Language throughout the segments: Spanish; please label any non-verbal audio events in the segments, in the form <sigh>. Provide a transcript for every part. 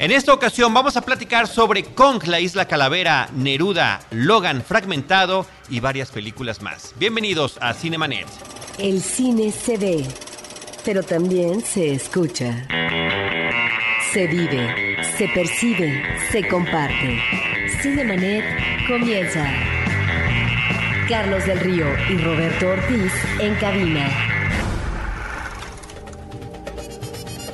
En esta ocasión vamos a platicar sobre Kong, la isla calavera, Neruda, Logan fragmentado y varias películas más. Bienvenidos a Cinemanet. El cine se ve, pero también se escucha. Se vive, se percibe, se comparte. Cinemanet comienza. Carlos del Río y Roberto Ortiz en cabina.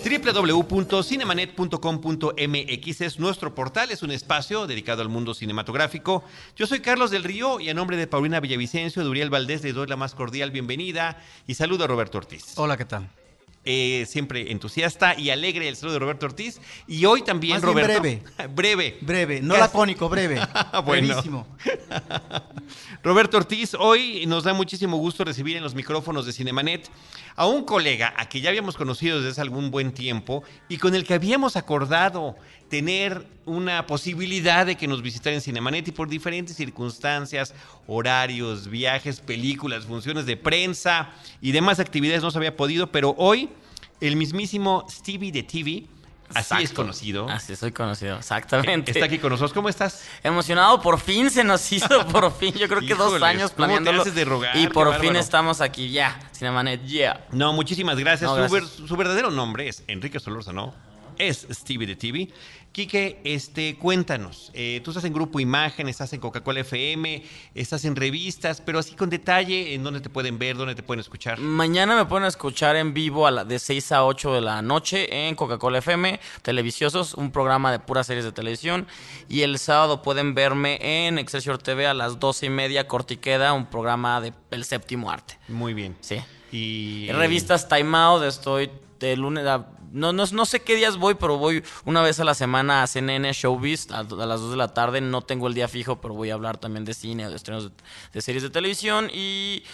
www.cinemanet.com.mx es nuestro portal, es un espacio dedicado al mundo cinematográfico. Yo soy Carlos del Río y a nombre de Paulina Villavicencio, de Uriel Valdés, le doy la más cordial bienvenida y saludo a Roberto Ortiz. Hola, ¿qué tal? Eh, siempre entusiasta y alegre el saludo de Roberto Ortiz. Y hoy también, Más Roberto. breve. <laughs> breve. Breve, no Casi. lacónico, breve. <laughs> Bueno. <laughs> Roberto Ortiz, hoy nos da muchísimo gusto recibir en los micrófonos de Cinemanet a un colega a que ya habíamos conocido desde hace algún buen tiempo y con el que habíamos acordado tener una posibilidad de que nos visitara en Cinemanet y por diferentes circunstancias, horarios, viajes, películas, funciones de prensa y demás actividades no se había podido, pero hoy el mismísimo Stevie de TV, así es conocido, Así soy conocido, exactamente. está aquí con nosotros. ¿Cómo estás? Emocionado, por fin se nos hizo, <laughs> por fin. Yo creo que dos años ¿cómo te planeándolo. de rogar? y por fin estamos aquí, ya. Cinemanet, yeah. No, muchísimas gracias. No, Su, ver- su verdadero nombre es Enrique Solórzano. Es Stevie de TV. Quique, este, cuéntanos. eh, tú estás en Grupo Imagen, estás en Coca-Cola FM, estás en revistas, pero así con detalle en dónde te pueden ver, dónde te pueden escuchar. Mañana me pueden escuchar en vivo a la, de 6 a 8 de la noche en Coca-Cola FM, Televiciosos, un programa de puras series de televisión. Y el sábado pueden verme en Excelsior TV a las 12 y media, Cortiqueda, un programa de El Séptimo Arte. Muy bien. Sí. Y En revistas Time Out estoy de lunes a... No, no, no sé qué días voy, pero voy una vez a la semana a CNN Showbiz a, las 2 de la tarde. No tengo el día fijo, pero voy a hablar también de cine, de estrenos de series de televisión y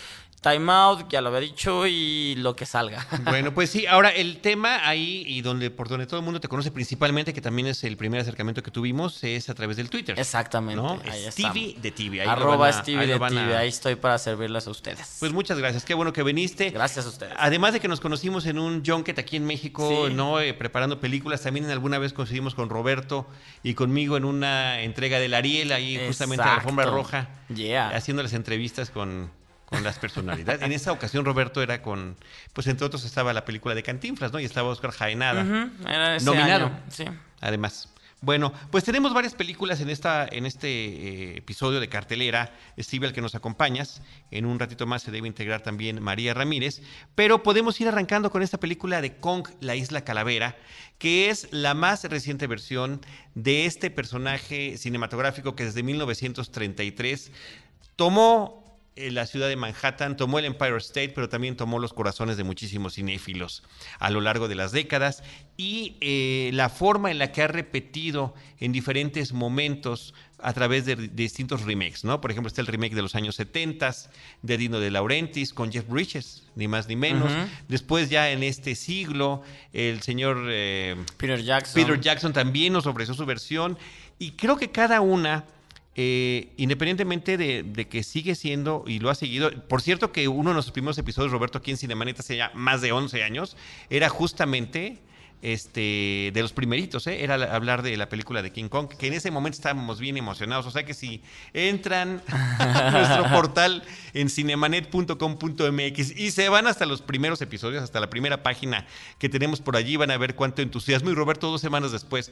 Time Out, ya lo había dicho, y lo que salga. <laughs> Bueno, pues sí, ahora el tema ahí y donde por donde todo el mundo te conoce principalmente, que también es el primer acercamiento que tuvimos, es a través del Twitter. Exactamente. ¿no? Ahí Stevie de TV. ahí Arroba a- Stevie ahí de a- TV. Ahí estoy para servirles a ustedes. Pues muchas gracias, qué bueno que viniste. Gracias a ustedes. Además de que nos conocimos en un junket aquí en México, Sí. ¿no? Eh, preparando películas, también en alguna vez coincidimos con Roberto y conmigo en una entrega del Ariel, ahí justamente en la alfombra roja, Yeah. haciendo las entrevistas con, con las personalidades. en esa ocasión Roberto era con, pues entre otros estaba la película de Cantinflas, ¿no? Y estaba Oscar Jaenada, Ujú, era ese nominado. año, Sí. además. Bueno, pues tenemos varias películas en esta en este eh, episodio de cartelera, Steve, al que nos acompañas. En un ratito más se debe integrar también María Ramírez, pero podemos ir arrancando con esta película de Kong, la isla calavera, que es la más reciente versión de este personaje cinematográfico que desde 1933 tomó la ciudad de Manhattan, tomó el Empire State, pero también tomó los corazones de muchísimos cinéfilos a lo largo de las décadas y eh, la forma en la que ha repetido en diferentes momentos a través de, de distintos remakes, ¿no? Por ejemplo, está el remake de los años 70 de Dino de Laurentiis con Jeff Bridges, ni más ni menos. Después ya en este siglo, el señor eh, Peter Jackson. Peter Jackson también nos ofreció su versión y creo que cada una, eh, independientemente de, de que sigue siendo y lo ha seguido, por cierto que uno de nuestros primeros episodios, Roberto, aquí en Cinemaneta hace ya más de 11 años, era justamente este de los primeritos, ¿eh? era la- hablar de la película de King Kong, que en ese momento estábamos bien emocionados, o sea que si entran <laughs> a nuestro portal en cinemanet.com.mx y se van hasta los primeros episodios, hasta la primera página que tenemos por allí, van a ver cuánto entusiasmo. Y Roberto, dos semanas después,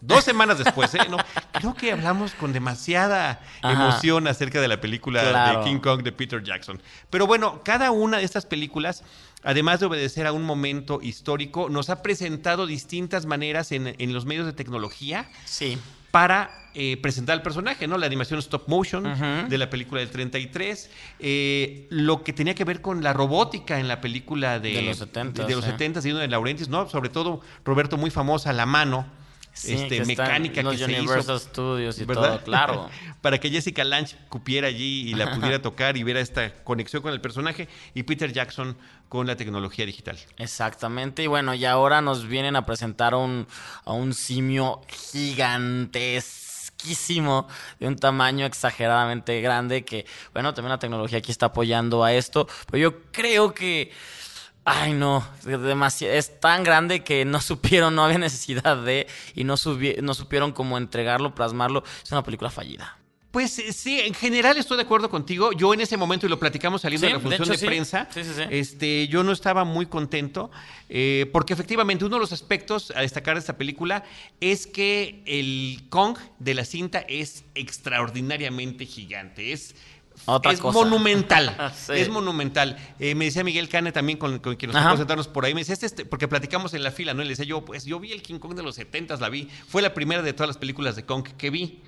dos semanas después, ¿eh? No, creo que hablamos con demasiada Ajá. emoción acerca de la película Claro. de King Kong de Peter Jackson. Pero bueno, cada una de estas películas, además de obedecer a un momento histórico, nos ha presentado distintas maneras en, en los medios de tecnología Sí. para eh, presentar al personaje, ¿no? La animación stop motion de la película del 33, eh, lo que tenía que ver con la robótica en la película de, De los 70, de, de los sí. 70 de Laurentiis, ¿no? Sobre todo, Roberto, muy famosa, la mano. Sí, este, que mecánica los que se Universal hizo Studios y ¿verdad? todo, claro. <laughs> Para que Jessica Lange cupiera allí y la pudiera tocar y viera esta conexión con el personaje y Peter Jackson con la tecnología digital. Exactamente, y bueno, y ahora nos vienen a presentar a un, a un simio gigantesquísimo, de un tamaño exageradamente grande, que bueno, también la tecnología aquí está apoyando a esto, pero yo creo que Ay, no, es tan grande que no <laughs> supieron, no había necesidad de, y no, no supieron cómo entregarlo, plasmarlo. Es una película fallida. Pues eh, sí, en general estoy de acuerdo contigo. Yo en ese momento, y lo platicamos saliendo de la función de, prensa, este, yo no estaba muy contento, eh, porque efectivamente uno de los aspectos a destacar de esta película es que el Kong de la cinta es extraordinariamente gigante. Es es monumental. <laughs> Es monumental. Eh, me decía Miguel Cane también, con, quien nos sentarnos por ahí, me decía, este, este, porque platicamos en la fila, ¿no? Y le decía yo, pues yo vi el King Kong de los 70 la vi. Fue la primera de todas las películas de Kong que vi.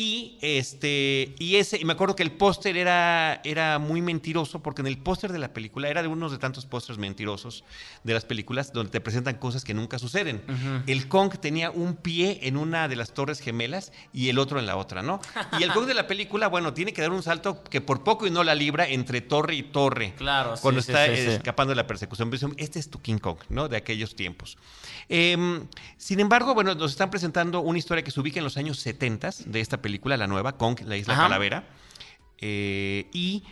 Y este, y ese, y me acuerdo que el póster era, era muy mentiroso, porque en el póster de la película era de unos de tantos pósters mentirosos de las películas donde te presentan cosas que nunca suceden. El Kong tenía un pie en una de las torres gemelas y el otro en la otra, ¿no? Y el Kong de la película, bueno, tiene que dar un salto que por poco y no la libra entre torre y torre. Claro, Cuando está escapando de la persecución. Este es tu King Kong, ¿no? De aquellos tiempos. Em, sin embargo, bueno, nos están presentando una historia que se ubica en los años 70 de esta película, la nueva, Kong, la isla Calavera. Eh, y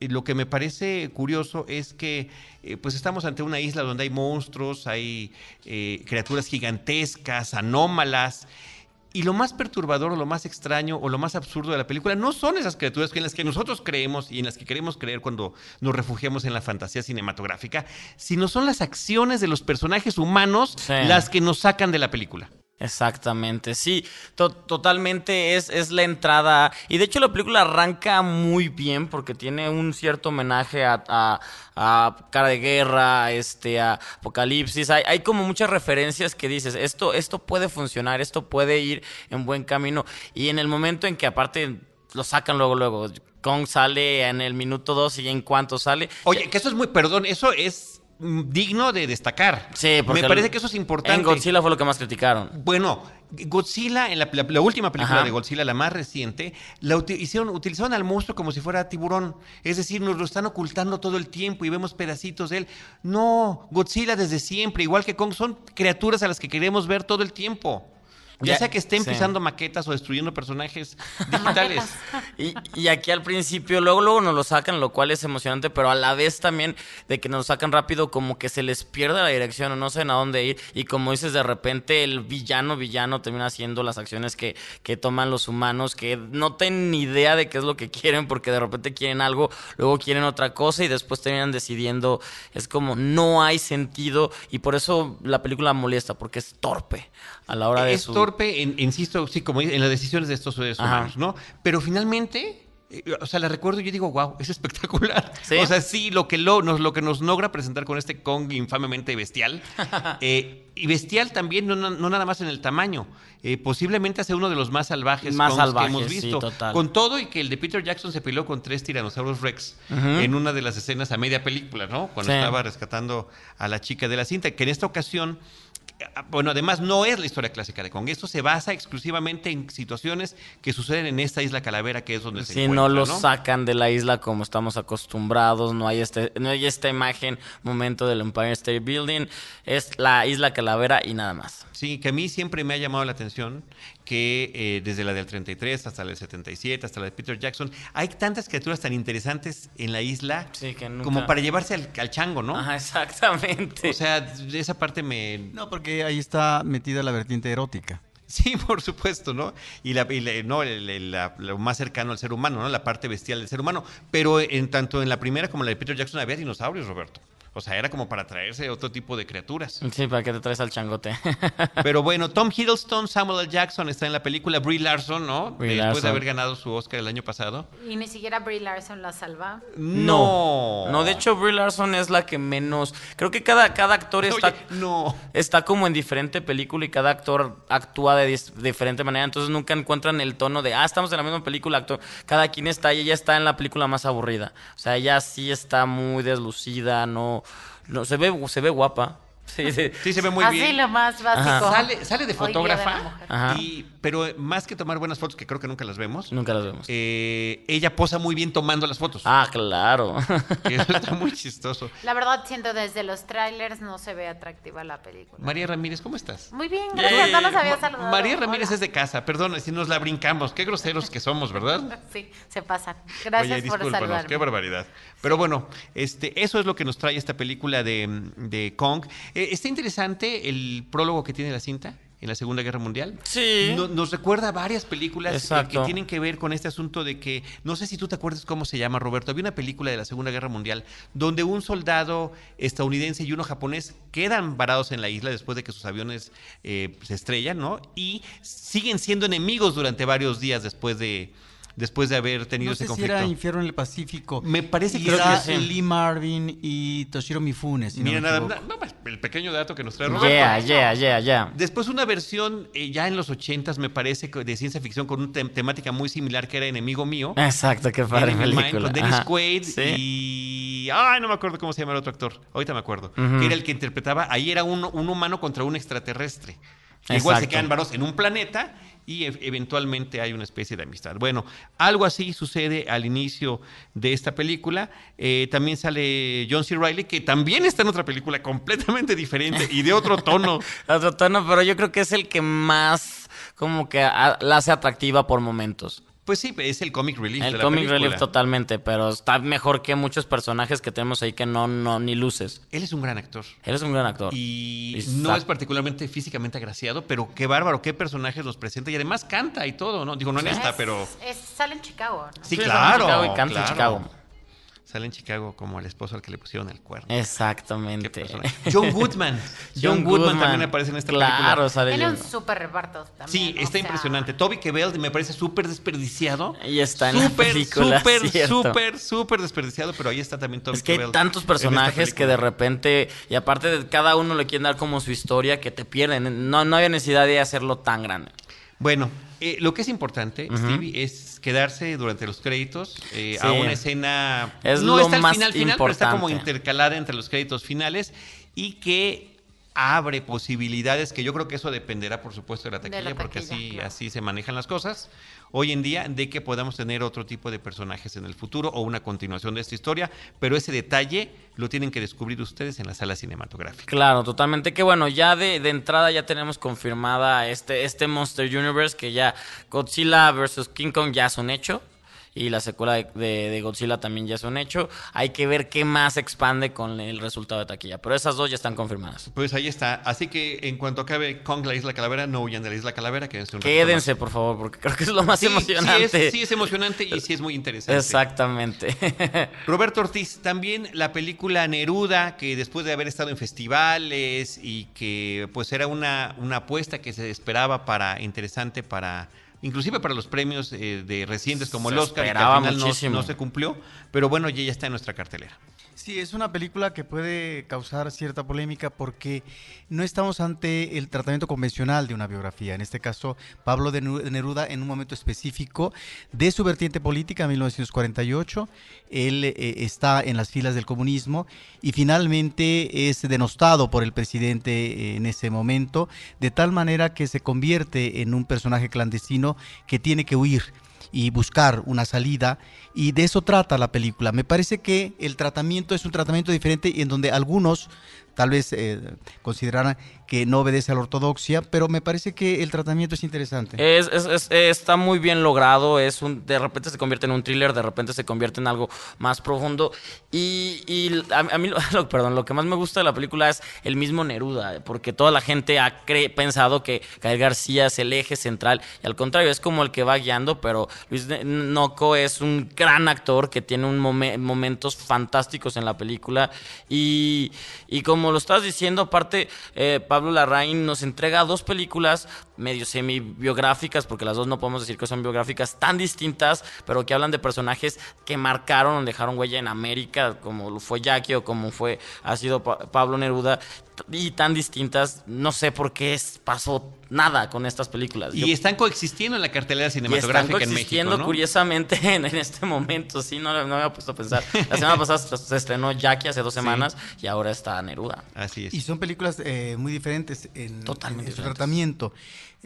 lo que me parece curioso es que eh, pues estamos ante una isla donde hay monstruos, hay eh, criaturas gigantescas, anómalas, y lo más perturbador o lo más extraño o lo más absurdo de la película no son esas criaturas en las que nosotros creemos y en las que queremos creer cuando nos refugiamos en la fantasía cinematográfica, sino son las acciones de los personajes humanos las que nos sacan de la película. Exactamente, sí, totalmente es, es la entrada. Y de hecho la película arranca muy bien porque tiene un cierto homenaje a, a, Cara de Guerra, este, a Apocalipsis. Hay, hay, como muchas referencias que dices, esto, esto puede funcionar, esto puede ir en buen camino. Y en el momento en que aparte lo sacan luego, luego, Kong sale en el minuto dos y en cuanto sale... Oye, que eso es muy, perdón, eso es digno de destacar. Sí, porque me parece que eso es importante. En Godzilla fue lo que más criticaron. Bueno, Godzilla, en la, última película de Godzilla, la más reciente, la hicieron, utilizaron al monstruo como si fuera tiburón. Es decir, nos lo están ocultando todo el tiempo y vemos pedacitos de él. No, Godzilla desde siempre, igual que Kong, son criaturas a las que queremos ver todo el tiempo. Ya, sea que estén pisando maquetas o destruyendo personajes <laughs> digitales. y, aquí al principio, luego, luego nos lo sacan, lo cual es emocionante, pero a la vez también de que nos lo sacan rápido, como que se les pierde la dirección o no saben a dónde ir. Y como dices, de repente el villano, villano termina haciendo las acciones que, que toman los humanos, que no tienen ni idea de qué es lo que quieren, porque de repente quieren algo, luego quieren otra cosa y después terminan decidiendo. Es como no hay sentido y por eso la película molesta, porque es torpe a la hora de es torpe, insisto, sí, como en las decisiones de estos seres humanos, ¿no? Pero finalmente eh, o sea, la recuerdo y yo digo, wow, es espectacular. <laughs> O sea, sí, lo que, lo, nos, lo que nos logra presentar con este Kong infamemente bestial. <laughs> Eh, y bestial también, no, nada más en el tamaño. Eh, posiblemente hace uno de los más salvajes, más que hemos visto. Con todo y que el de Peter Jackson se peleó con tres tiranosaurus Rex en una de las escenas a media película, ¿no? Cuando estaba rescatando a la chica de la cinta. Que en esta ocasión bueno, además no es la historia clásica de Kong. Esto se basa exclusivamente en situaciones que suceden en esta isla Calavera, que es donde se encuentra. Si no lo sacan de la isla como estamos acostumbrados, no hay este, no hay esta imagen, momento del Empire State Building, es la isla Calavera y nada más. Sí, que a mí siempre me ha llamado la atención que eh, desde la del 33 hasta la del 77, hasta la de Peter Jackson, hay tantas criaturas tan interesantes en la isla como para llevarse al, chango, ¿no? Ajá, exactamente. O sea, esa parte me... No, porque ahí está metida la vertiente erótica. Sí, <laughs> por supuesto, ¿no? Y, la, no, lo más cercano al ser humano, ¿no? La parte bestial del ser humano. Pero en tanto en la primera como en la de Peter Jackson había dinosaurios, Roberto. O sea, era como para traerse otro tipo de criaturas. Sí, para que te traes al changote. <laughs> Pero bueno, Tom Hiddleston, Samuel L. Jackson está en la película Brie Larson, ¿no? Después de haber ganado su Oscar el año pasado. Y ni siquiera Brie Larson la salva. No. No, de hecho Brie Larson es la que menos. Creo que cada, cada actor está. no. Está como en diferente película y cada actor actúa de diferente manera. Entonces nunca encuentran el tono de, ah, estamos en la misma película, actor. Cada quien está y ella está en la película más aburrida. O sea, ella sí está muy deslucida, no no, se ve, se ve guapa. Sí, sí. Sí, se ve muy Así bien. lo más básico. Sale, sale de fotógrafa, y, pero más que tomar buenas fotos, que creo que nunca las vemos, Nunca las vemos. eh, ella posa muy bien tomando las fotos. Ah, claro. <laughs> eso está muy chistoso. La verdad, siento desde los trailers no se ve atractiva la película. María Ramírez, ¿cómo estás? Muy bien, gracias. No los había saludado. María Ramírez Hola. es de casa, perdón, si nos la brincamos, qué groseros que somos, ¿verdad? <laughs> Sí, se pasan. Gracias Oye, por saludarme. qué barbaridad. Pero bueno, este, eso es lo que nos trae esta película de, de Kong. Eh, está interesante el prólogo que tiene la cinta en la Segunda Guerra Mundial. Sí. No- nos recuerda varias películas eh, que tienen que ver con este asunto de que, no sé si tú te acuerdas cómo se llama, Roberto, había una película de la Segunda Guerra Mundial donde un soldado estadounidense y uno japonés quedan varados en la isla después de que sus aviones eh, se estrellan, ¿no? Y siguen siendo enemigos durante varios días después de, después de haber tenido No ese sé si conflicto. era Infierno en el Pacífico. Me parece que era sí. Lee Marvin y Toshiro Mifune, si Mira, nada, pues, el pequeño dato que nos trae Roberto. Yeah, yeah, yeah, yeah. Después una versión eh, ya en los ochentas, me parece, que de ciencia ficción con una tem- temática muy similar que era Enemigo Mío. Exacto, qué padre película. con Dennis Ajá. Quaid Sí. y... Ay, no me acuerdo cómo se llama el otro actor. Ahorita me acuerdo. Que era el que interpretaba... Ahí era un, un humano contra un extraterrestre. Que Igual se Exacto. quedan varos en un planeta y eventualmente hay una especie de amistad. Bueno, algo así sucede al inicio de esta película. Eh, también sale John C. Reilly, que también está en otra película completamente diferente y de otro tono. <laughs> Otro tono, pero yo creo que es el que más como que la hace atractiva por momentos. Pues sí, es el comic relief de El la comic película. relief totalmente, pero está mejor que muchos personajes que tenemos ahí que no, no, ni luces. Él es un gran actor. Eres un gran actor. Y no es particularmente físicamente agraciado, pero qué bárbaro, qué personajes nos presenta. Y además canta y todo, ¿no? Digo, no en esta, Es- pero... es- sale en Chicago, ¿no? Sí, Sí, sale en claro. Chicago y canta en claro. Chicago. Sale en Chicago como el esposo al que le pusieron el cuerno. Exactamente. John Goodman. <laughs> John, Goodman, también aparece en esta claro, película. sale Tiene un súper reparto también. Sí, está sea, impresionante. Toby Kebbell me parece súper desperdiciado. Y está en la Súper, película, Súper, <laughs> súper, súper desperdiciado, pero ahí está también Toby Es que hay tantos personajes que de repente, y aparte de cada uno le quieren dar como su historia, que te pierden. No, no había necesidad de hacerlo tan grande. Bueno, eh, lo que es importante, Stevie, es quedarse durante los créditos eh, a una escena. Es no lo está al final, final, pero está como intercalada entre los créditos finales y que abre posibilidades que yo creo que eso dependerá, por supuesto, de la De taquilla, la porque así, claro. así se manejan las cosas hoy en día, de que podamos tener otro tipo de personajes en el futuro o una continuación de esta historia, pero ese detalle lo tienen que descubrir ustedes en la sala cinematográfica. Claro, totalmente. Que bueno, ya de, de entrada ya tenemos confirmada este, este Monster Universe que ya Godzilla vs. King Kong ya es un hecho. Y la secuela de, de- de Godzilla también ya es un hecho. Hay que ver qué más expande con el resultado de taquilla. Pero esas dos ya están confirmadas. Pues ahí está. Así que en cuanto acabe Kong la Isla Calavera, no huyan de la Isla Calavera, quédense un. Quédense, por favor, porque creo que es lo más Sí, emocionante. Sí es, sí es emocionante y sí es muy interesante. Exactamente. <laughs> Roberto Ortiz, también la película Neruda, que después de haber estado en festivales y que pues era una, una apuesta que se esperaba para interesante para inclusive para los premios eh, de recientes como el Oscar que al final no- se cumplió, pero bueno, ya está en nuestra cartelera. Sí, es una película que puede causar cierta polémica porque no estamos ante el tratamiento convencional de una biografía. En este caso, Pablo de Neruda, en un momento específico de su vertiente política, 1948, él eh, está en las filas del comunismo y finalmente es denostado por el presidente eh, en ese momento, de tal manera que se convierte en un personaje clandestino que tiene que huir y buscar una salida y de eso trata la película. Me parece que el tratamiento es un tratamiento diferente y en donde algunos tal vez eh, consideraran que no obedece a la ortodoxia, pero me parece que el tratamiento es interesante. Es, es- es- está muy bien logrado, es un, de repente se convierte en un thriller, de repente se convierte en algo más profundo. Y, y a, a mí, lo, <laughs> perdón, lo que más me gusta de la película es el mismo Neruda, porque toda la gente ha cre- pensado que Gael García es el eje central, y al contrario, es como el que va guiando, pero Luis Noco es un gran actor que tiene un momen- momentos fantásticos en la película. Y, y como lo estás diciendo, aparte, eh, Pablo Larraín nos entrega dos películas medio semi-biográficas, porque las dos no podemos decir que son biográficas tan distintas, pero que hablan de personajes que marcaron, dejaron huella en América, como fue Jackie o como fue, ha sido Pa- Pablo Neruda, y tan distintas, no sé por qué pasó nada con estas películas. Y Yo- están coexistiendo en la cartelera y están cinematográfica en México, coexistiendo ¿no? curiosamente en, <laughs> en este momento, sí, no, no me había puesto a pensar. La semana pasada se, estrenó Jackie hace dos semanas y ahora está Neruda. Así es. Y son películas eh, muy diferentes en, Totalmente en su diferentes. tratamiento.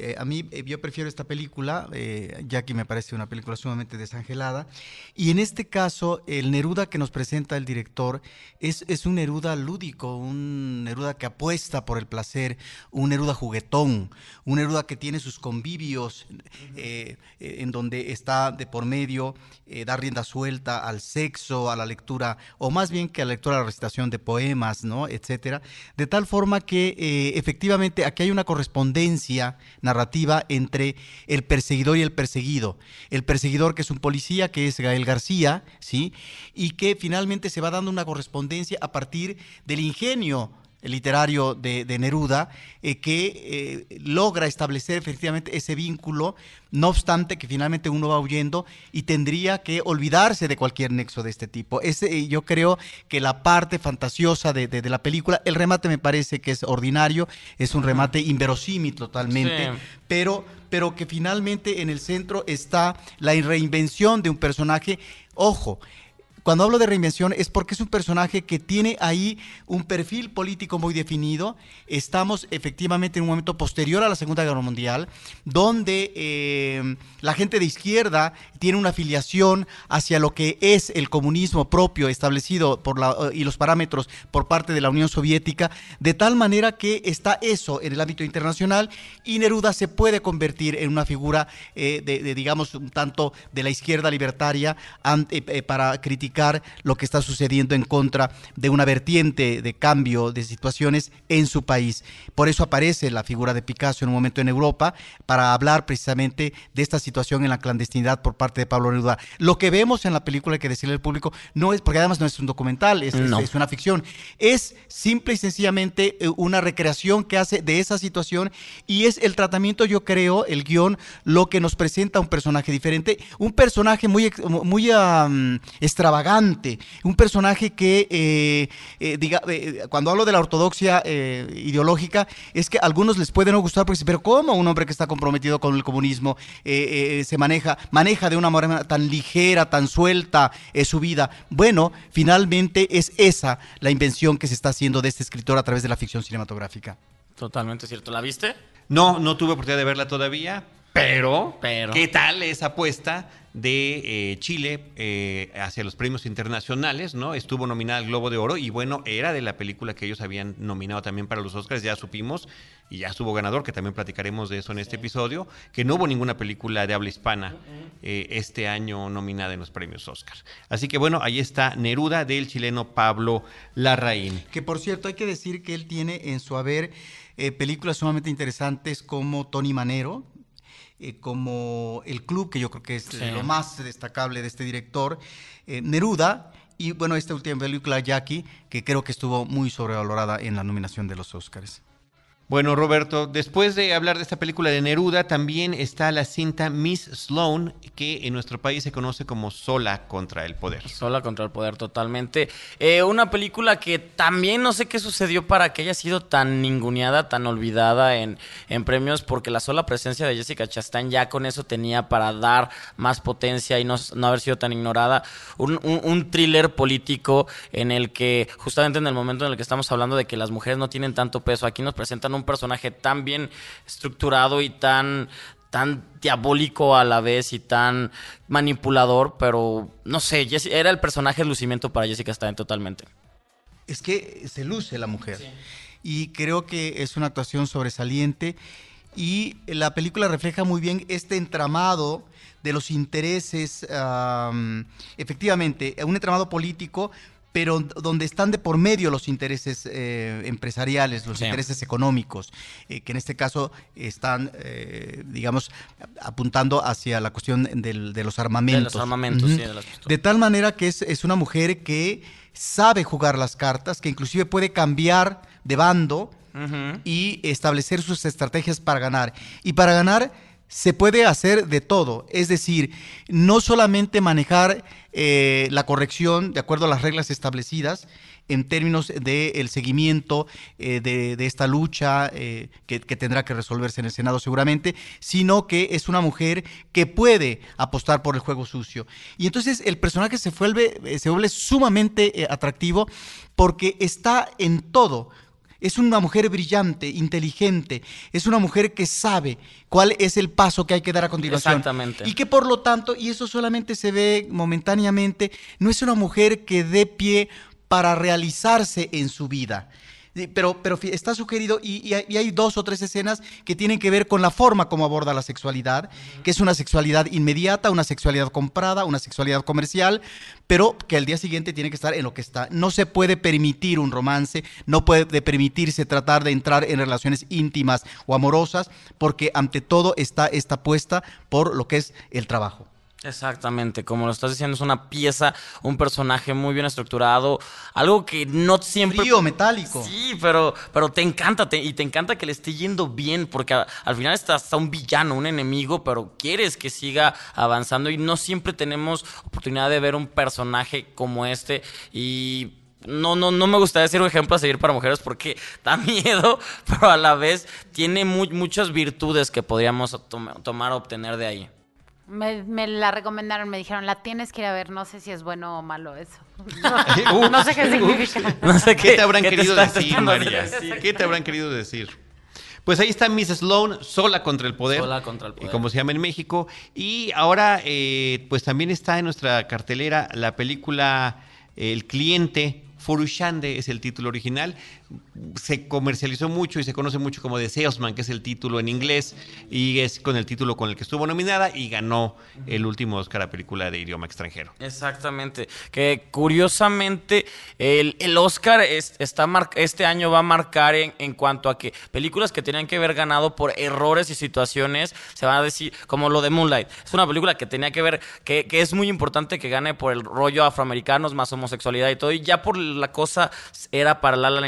Eh, a mí, eh, yo prefiero esta película, eh, Jackie me parece una película sumamente desangelada. Y en este caso, el Neruda que nos presenta el director es, es un Neruda lúdico, un Neruda que apuesta por el placer, un Neruda juguetón, un Neruda que tiene sus convivios, en donde está de por medio, eh, da rienda suelta al sexo, a la lectura, o más bien que a la lectura, a la recitación de poemas, ¿no? etcétera. De tal forma que efectivamente aquí hay una correspondencia narrativa entre el perseguidor y el perseguido. El perseguidor que es un policía, que es Gael García, ¿sí? Y que finalmente se va dando una correspondencia a partir del ingenio literario de, de Neruda, eh, que eh, logra establecer efectivamente ese vínculo, no obstante que finalmente uno va huyendo y tendría que olvidarse de cualquier nexo de este tipo. Ese, eh, yo creo que la parte fantasiosa de, de- de la película, el remate me parece que es ordinario, es un remate inverosímil totalmente, Sí. pero, pero que finalmente en el centro está la reinvención de un personaje, ojo, cuando hablo de reinvención es porque es un personaje que tiene ahí un perfil político muy definido. Estamos efectivamente en un momento posterior a la Segunda Guerra Mundial, donde eh, la gente de izquierda tiene una afiliación hacia lo que es el comunismo propio establecido por la, y los parámetros por parte de la Unión Soviética, de tal manera que está eso en el ámbito internacional y Neruda se puede convertir en una figura eh, de, digamos, un tanto de la izquierda libertaria eh, para criticar lo que está sucediendo en contra de una vertiente de cambio de situaciones en su país. Por eso aparece la figura de Picasso en un momento en Europa para hablar precisamente de esta situación en la clandestinidad por parte de Pablo Neruda. Lo que vemos en la película, hay que decirle al público, no es, porque además no es un documental, es, es- No. es una ficción, es simple y sencillamente eh, una recreación que hace de esa situación y es el tratamiento, yo creo, el guion, lo que nos presenta un personaje diferente, un personaje muy, muy extravagante, un personaje que, eh, eh, diga, eh, cuando hablo de la ortodoxia eh, ideológica, es que a algunos les puede no gustar porque dicen, pero ¿cómo un hombre que está comprometido con el comunismo eh, eh, se maneja, maneja de una manera tan ligera, tan suelta eh, su vida? Bueno, finalmente es esa la invención que se está haciendo de este escritor a través de la ficción cinematográfica. Totalmente cierto. ¿La viste? No, no tuve oportunidad de verla todavía, pero, Pero. ¿qué tal esa apuesta de eh, Chile eh, hacia los premios internacionales? ¿no? Estuvo nominada al Globo de Oro y bueno, era de la película que ellos habían nominado también para los Oscars, ya supimos, y ya estuvo ganador, que también platicaremos de eso en este episodio, que no hubo ninguna película de habla hispana eh, este año nominada en los premios Oscar. Así que bueno, ahí está Neruda del chileno Pablo Larraín. Que por cierto, hay que decir que él tiene en su haber eh, películas sumamente interesantes como Tony Manero, eh, como El Club, que yo creo que es Sí. lo más destacable de este director, eh, Neruda, y bueno, esta última película, Jackie, que creo que estuvo muy sobrevalorada en la nominación de los Oscars. Bueno, Roberto, después de hablar de esta película de Neruda, también está la cinta Miss Sloan, que en nuestro país se conoce como Sola contra el Poder. Sola contra el poder totalmente. Eh, una película que también no sé qué sucedió para que haya sido tan ninguneada, tan olvidada en, en premios, porque la sola presencia de Jessica Chastain ya con eso tenía para dar más potencia y no, no haber sido tan ignorada. Un, un- un thriller político en el que, justamente en el momento en el que estamos hablando de que las mujeres no tienen tanto peso, aquí nos presentan un personaje tan bien estructurado y tan tan diabólico a la vez y tan manipulador, pero no sé, era el personaje de lucimiento para Jessica Stein totalmente. Es que se luce la mujer. Y creo que es una actuación sobresaliente. Y la película refleja muy bien este entramado de los intereses, am, efectivamente, un entramado político, pero donde están de por medio los intereses eh, empresariales, los Sí. intereses económicos, eh, que en este caso están, eh, digamos, apuntando hacia la cuestión del- de los armamentos. armamentos, Ujú. sí, de las. De tal manera que es, es una mujer que sabe jugar las cartas, que inclusive puede cambiar de bando y establecer sus estrategias para ganar. Y para ganar se puede hacer de todo, es decir, no solamente manejar eh, la corrección de acuerdo a las reglas establecidas en términos del seguimiento eh, de, de esta lucha eh, que, que tendrá que resolverse en el Senado seguramente, sino que es una mujer que puede apostar por el juego sucio. Y entonces el personaje se vuelve, se vuelve sumamente atractivo porque está en todo. Es una mujer brillante, inteligente, es una mujer que sabe cuál es el paso que hay que dar a continuación. Exactamente. Y que por lo tanto, y eso solamente se ve momentáneamente, no es una mujer que dé pie para realizarse en su vida. Pero, pero está sugerido y, y hay dos o tres escenas que tienen que ver con la forma como aborda la sexualidad, que es una sexualidad inmediata, una sexualidad comprada, una sexualidad comercial, pero que al día siguiente tiene que estar en lo que está. No se puede permitir un romance, no puede permitirse tratar de entrar en relaciones íntimas o amorosas, porque ante todo está esta apuesta por lo que es el trabajo. Exactamente, como lo estás diciendo, es una pieza, un personaje muy bien estructurado, algo que no siempre... Frío, metálico. Sí, pero, pero te encanta, te- y te encanta que le esté yendo bien, porque a- al final está hasta un villano, un enemigo, pero quieres que siga avanzando y no siempre tenemos oportunidad de ver un personaje como este y... No, no, no me gustaría ser un ejemplo a seguir para mujeres porque <laughs> da miedo, pero a la vez tiene mu- muchas virtudes que podríamos tom- tomar o obtener de ahí. Me, me la recomendaron, me dijeron, la tienes que ir a ver, no sé si es bueno o malo eso. <laughs> No sé qué significa. No sé ¿Qué te habrán qué querido decir, María? decir. ¿Qué te habrán querido decir? Pues ahí está Miss Sloan, sola contra el poder. Sola contra el poder. Como se llama en México. Y ahora, eh, pues también está en nuestra cartelera la película El cliente. Furushande es el título original. Se comercializó mucho y se conoce mucho como The Salesman, que es el título en inglés, y es con el título con el que estuvo nominada y ganó el último Oscar a película de idioma extranjero. Exactamente. Que curiosamente el, el Oscar es- está mar- este año va a marcar en, en cuanto a que películas que tenían que haber ganado por errores y situaciones se van a decir, como lo de Moonlight. Es una película que tenía que ver, que, que es muy importante que gane por el rollo afroamericanos, más homosexualidad y todo. Y ya por la cosa era para La La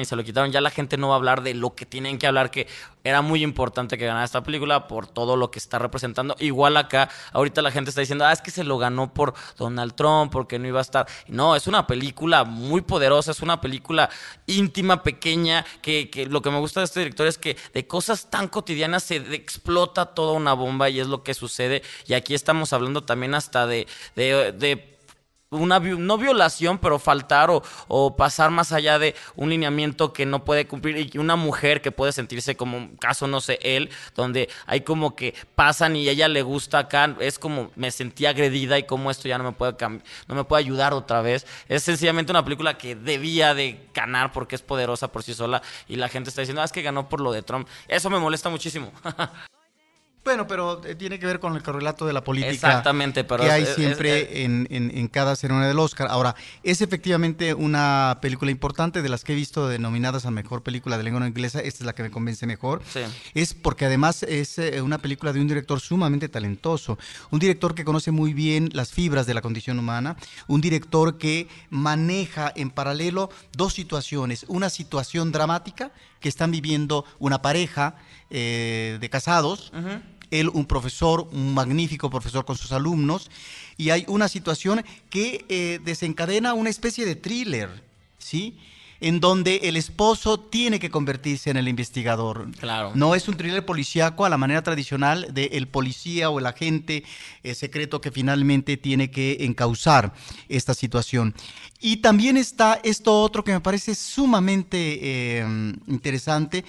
Ya la gente no va a hablar de lo que tienen que hablar, que era muy importante que ganara esta película por todo lo que está representando. Igual acá, ahorita la gente está diciendo, ah, es que se lo ganó por Donald Trump, porque no iba a estar. No, es una película muy poderosa, es una película íntima, pequeña, que, que lo que me gusta de este director es que de cosas tan cotidianas se explota toda una bomba y es lo que sucede. Y aquí estamos hablando también hasta de, de una no violación, pero faltar o, o pasar más allá de un lineamiento que no puede cumplir y una mujer que puede sentirse como un caso, no sé, él, donde hay como que pasan y ella le gusta acá, es como me sentí agredida y como esto ya no me puede no me puede ayudar otra vez. Es sencillamente una película que debía de ganar porque es poderosa por sí sola y la gente está diciendo, ah, es que ganó por lo de Trump. Eso me molesta muchísimo. <laughs> Bueno, pero eh, tiene que ver con el correlato de la política. Exactamente, pero que es- hay es- es- siempre en, en- en cada ceremonia del Oscar. Ahora, es efectivamente una película importante de las que he visto denominadas a mejor película de lengua no inglesa. Esta es la que me convence mejor. Sí. Es porque además es eh, una película de un director sumamente talentoso, un director que conoce muy bien las fibras de la condición humana, un director que maneja en paralelo dos situaciones, una situación dramática que están viviendo una pareja eh, de casados, él un profesor, un magnífico profesor con sus alumnos, y hay una situación que eh, desencadena una especie de thriller, ¿sí? En donde el esposo tiene que convertirse en el investigador. Claro. No es un thriller policíaco a la manera tradicional del policía o el agente eh, secreto que finalmente tiene que encauzar esta situación. Y también está esto otro que me parece sumamente eh, interesante,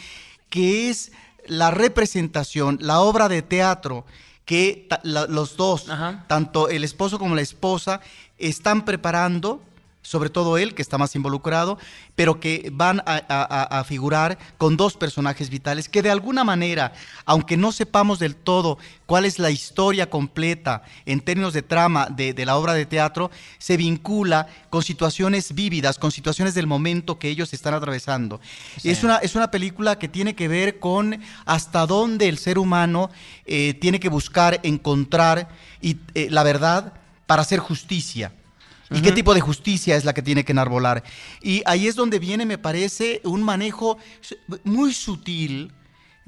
que es la representación, la obra de teatro que la- los dos, Ajá. tanto el esposo como la esposa, están preparando, sobre todo él, que está más involucrado, pero que van a, a- a- a figurar con dos personajes vitales que de alguna manera, aunque no sepamos del todo cuál es la historia completa en términos de trama de, de la obra de teatro, se vincula con situaciones vívidas, con situaciones del momento que ellos están atravesando. Es, una, es una película que tiene que ver con hasta dónde el ser humano eh, tiene que buscar encontrar y, eh, la verdad para hacer justicia. Y qué tipo de justicia es la que tiene que enarbolar. Y ahí es donde viene, me parece, un manejo muy sutil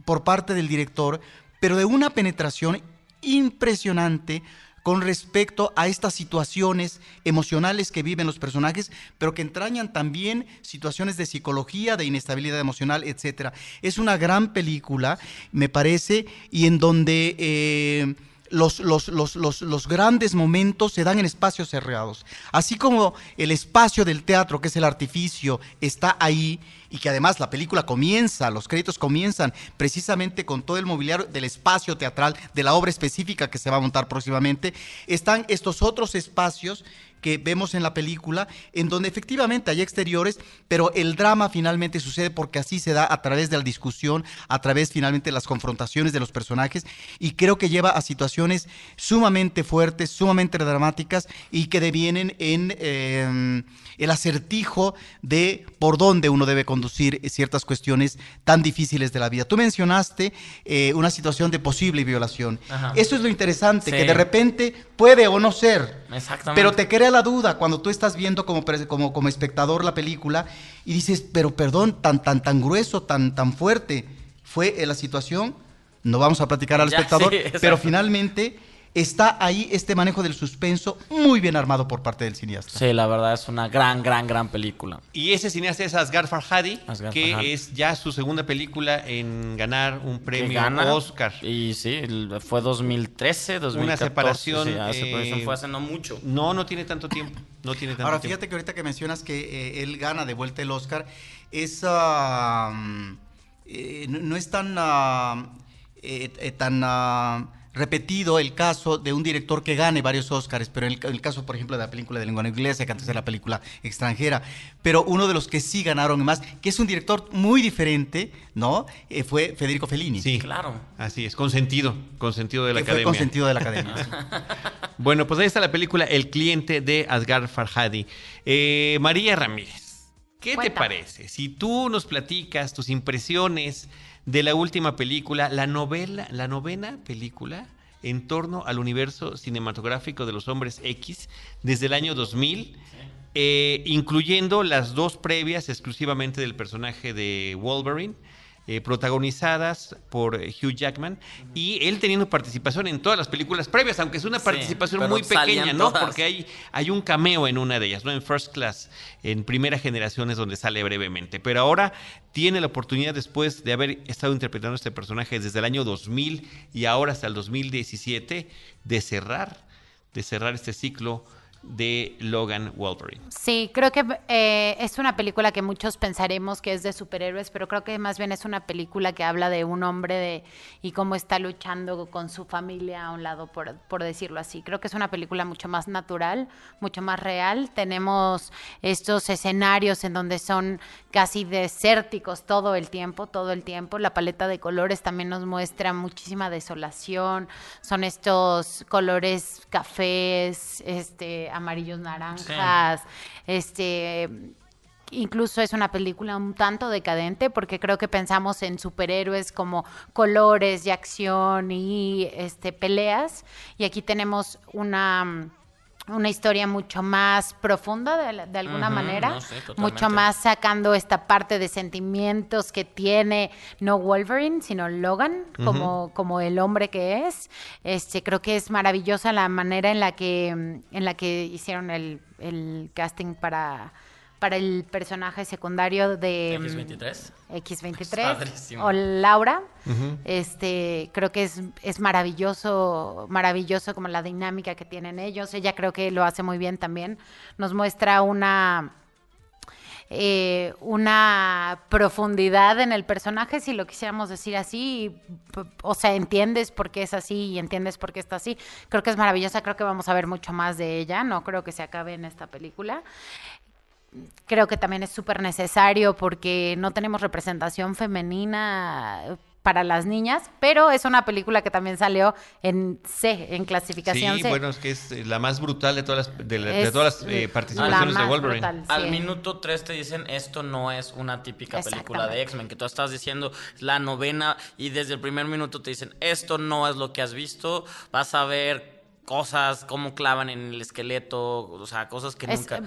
por parte del director, pero de una penetración impresionante con respecto a estas situaciones emocionales que viven los personajes, pero que entrañan también situaciones de psicología, de inestabilidad emocional, etcétera. Es una gran película, me parece, y en donde eh, los, los, los, los, grandes momentos se dan en espacios cerrados. Así como el espacio del teatro, que es el artificio, está ahí y que además la película comienza, los créditos comienzan precisamente con todo el mobiliario del espacio teatral, de la obra específica que se va a montar próximamente, están estos otros espacios que vemos en la película, en donde efectivamente hay exteriores, pero el drama finalmente sucede porque así se da a través de la discusión, a través finalmente de las confrontaciones de los personajes, y creo que lleva a situaciones sumamente fuertes, sumamente dramáticas, y que devienen en eh, el acertijo de por dónde uno debe conducir ciertas cuestiones tan difíciles de la vida. Tú mencionaste eh, una situación de posible violación. Ajá. Eso es lo interesante, Sí. que de repente puede o no ser. Exactamente. Pero te crea la duda cuando tú estás viendo como, como, como espectador la película y dices, pero perdón, tan, tan, tan grueso, tan, tan fuerte fue la situación. No vamos a platicar al Ya, espectador, sí, <laughs> pero finalmente está ahí este manejo del suspenso muy bien armado por parte del cineasta. Sí, la verdad es una gran, gran, gran película. Y ese cineasta es Asghar Farhadi, Asghar que Farhadi. es ya su segunda película en ganar un premio gana. Oscar. Y sí, fue 2013, 2014. Una separación, Sí, ah, separación eh, fue hace no mucho. No, no tiene tanto tiempo. No tiene tanto Ahora, tiempo. fíjate que ahorita que mencionas que eh, él gana de vuelta el Oscar, es, eh, no, no es tan, ah, eh, eh, tan ah, repetido el caso de un director que gane varios Oscars, pero en el, ca- el caso, por ejemplo, de la película de lengua inglesa, que antes era la película extranjera, pero uno de los que sí ganaron más, que es un director muy diferente, ¿no? Eh, fue Federico Fellini. Sí, Claro. así es, consentido, consentido de la que fue academia. consentido de la academia. <laughs> Bueno, pues ahí está la película El cliente de Asghar Farhadi. Eh, María Ramírez, ¿qué te parece? Si tú nos platicas tus impresiones de la última película, la novela, la novena película en torno al universo cinematográfico de los hombres X desde el año 2000, eh, incluyendo las dos previas exclusivamente del personaje de Wolverine. Eh, protagonizadas por eh, Hugh Jackman y él teniendo participación en todas las películas previas, aunque es una Sí, participación muy pequeña, ¿no? todas. Porque hay, hay un cameo en una de ellas, ¿no? En First Class, en primera generación es donde sale brevemente. Pero ahora tiene la oportunidad, después de haber estado interpretando este personaje desde el año 2000 y ahora hasta el 2017, de cerrar, de cerrar este ciclo de Logan Wolverine. Sí, creo que eh, es una película que muchos pensaremos que es de superhéroes, pero creo que más bien es una película que habla de un hombre de, y cómo está luchando con su familia a un lado, por, por decirlo así. Creo que es una película mucho más natural, mucho más real. Tenemos estos escenarios en donde son casi desérticos todo el tiempo, todo el tiempo. La paleta de colores también nos muestra muchísima desolación. Son estos colores cafés, este, amarillos naranjas, este incluso es una película un tanto decadente porque creo que pensamos en superhéroes como colores y acción y este peleas. Y aquí tenemos una una historia mucho más profunda de, de alguna manera, no, mucho más sacando esta parte de sentimientos que tiene no Wolverine, sino Logan, como, como el hombre que es. Este, creo que es maravillosa la manera en la que, en la que hicieron el, el casting para, para el personaje secundario de mm, X23. X23 Padrísimo. o Laura. Este, creo que es, es maravilloso, maravilloso como la dinámica que tienen ellos. Ella creo que lo hace muy bien también. Nos muestra una eh, una profundidad en el personaje, si lo quisiéramos decir así, o sea, entiendes por qué es así y entiendes por qué está así. Creo que es maravillosa, creo que vamos a ver mucho más de ella, no creo que se acabe en esta película creo que también es súper necesario porque no tenemos representación femenina para las niñas, pero es una película que también salió en C, en clasificación Sí, C. bueno, es que es eh, la más brutal de todas las, de, la- de Es todas las eh, la participaciones de Wolverine. brutal, Al minuto 3 te dicen, esto no es una típica película de. X-Men, que tú estás diciendo es la novena y desde el primer minuto te dicen, esto no es lo que has visto, vas a ver cosas, cómo clavan en el esqueleto, o sea, cosas que Es- nunca,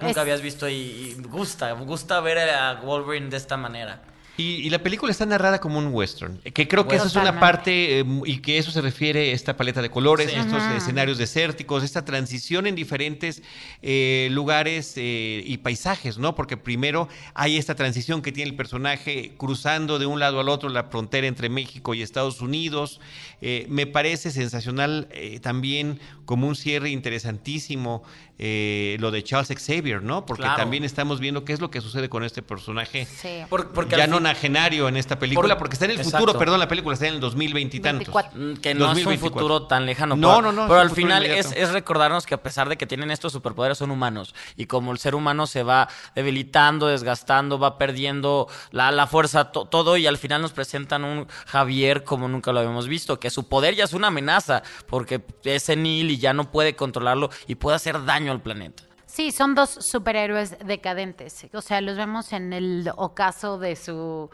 es- nunca habías visto y, y gusta, gusta ver a Wolverine de esta manera. Y, y la película está narrada como un western, que creo que esa es una Totalmente. parte eh, y que eso se refiere a esta paleta de colores, Sí. estos Ajá. escenarios desérticos, esta transición en diferentes eh, lugares eh, y paisajes, ¿no? Porque primero hay esta transición que tiene el personaje cruzando de un lado al otro la frontera entre México y Estados Unidos. Eh, me parece sensacional eh, también como un cierre interesantísimo eh, lo de Charles Xavier, ¿no? Porque Claro. también estamos viendo qué es lo que sucede con este personaje Sí. Por- porque ya al no fin- nagenario en esta película, Por- porque está en el Exacto. futuro, perdón, la película está en el 2020 y tantos. 24. Que no es un 2024. futuro tan lejano. No, pero, no, no, Pero al final es, recordarnos que a pesar de que tienen estos superpoderes, son humanos. Y como el ser humano se va debilitando, desgastando, va perdiendo la, la fuerza, to- todo, y al final nos presentan un Javier como nunca lo habíamos visto, que su poder ya es una amenaza, porque es senil y ya no puede controlarlo y puede hacer daño al planeta. Sí, son dos superhéroes decadentes. O sea, los vemos en el ocaso de su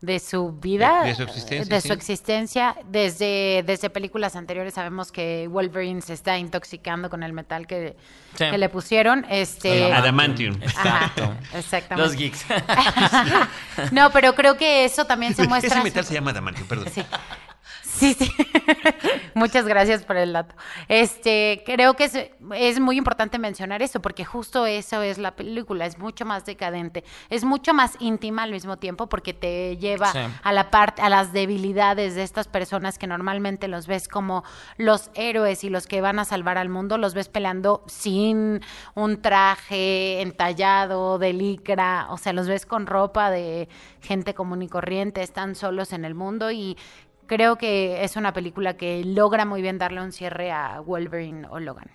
de su vida, De- de su existencia, de sí. su existencia. Desde, desde películas anteriores sabemos que Wolverine se está intoxicando con el metal que, Sí. que le pusieron. Este, Adamantium. Ajá, <laughs> Exacto. <laughs> exactamente. Los geeks. <laughs> no, pero creo que eso también se muestra. Ese metal se llama Adamantium, perdón. Sí. Sí, sí. <laughs> Muchas gracias por el dato. Este, creo que es, es muy importante mencionar eso, porque justo eso es la película, es mucho más decadente, es mucho más íntima al mismo tiempo, porque te lleva Sí. a la parte, a las debilidades de estas personas que normalmente los ves como los héroes y los que van a salvar al mundo, los ves peleando sin un traje entallado de licra, o sea, los ves con ropa de gente común y corriente, están solos en el mundo y creo que es una película que logra muy bien darle un cierre a Wolverine o Logan.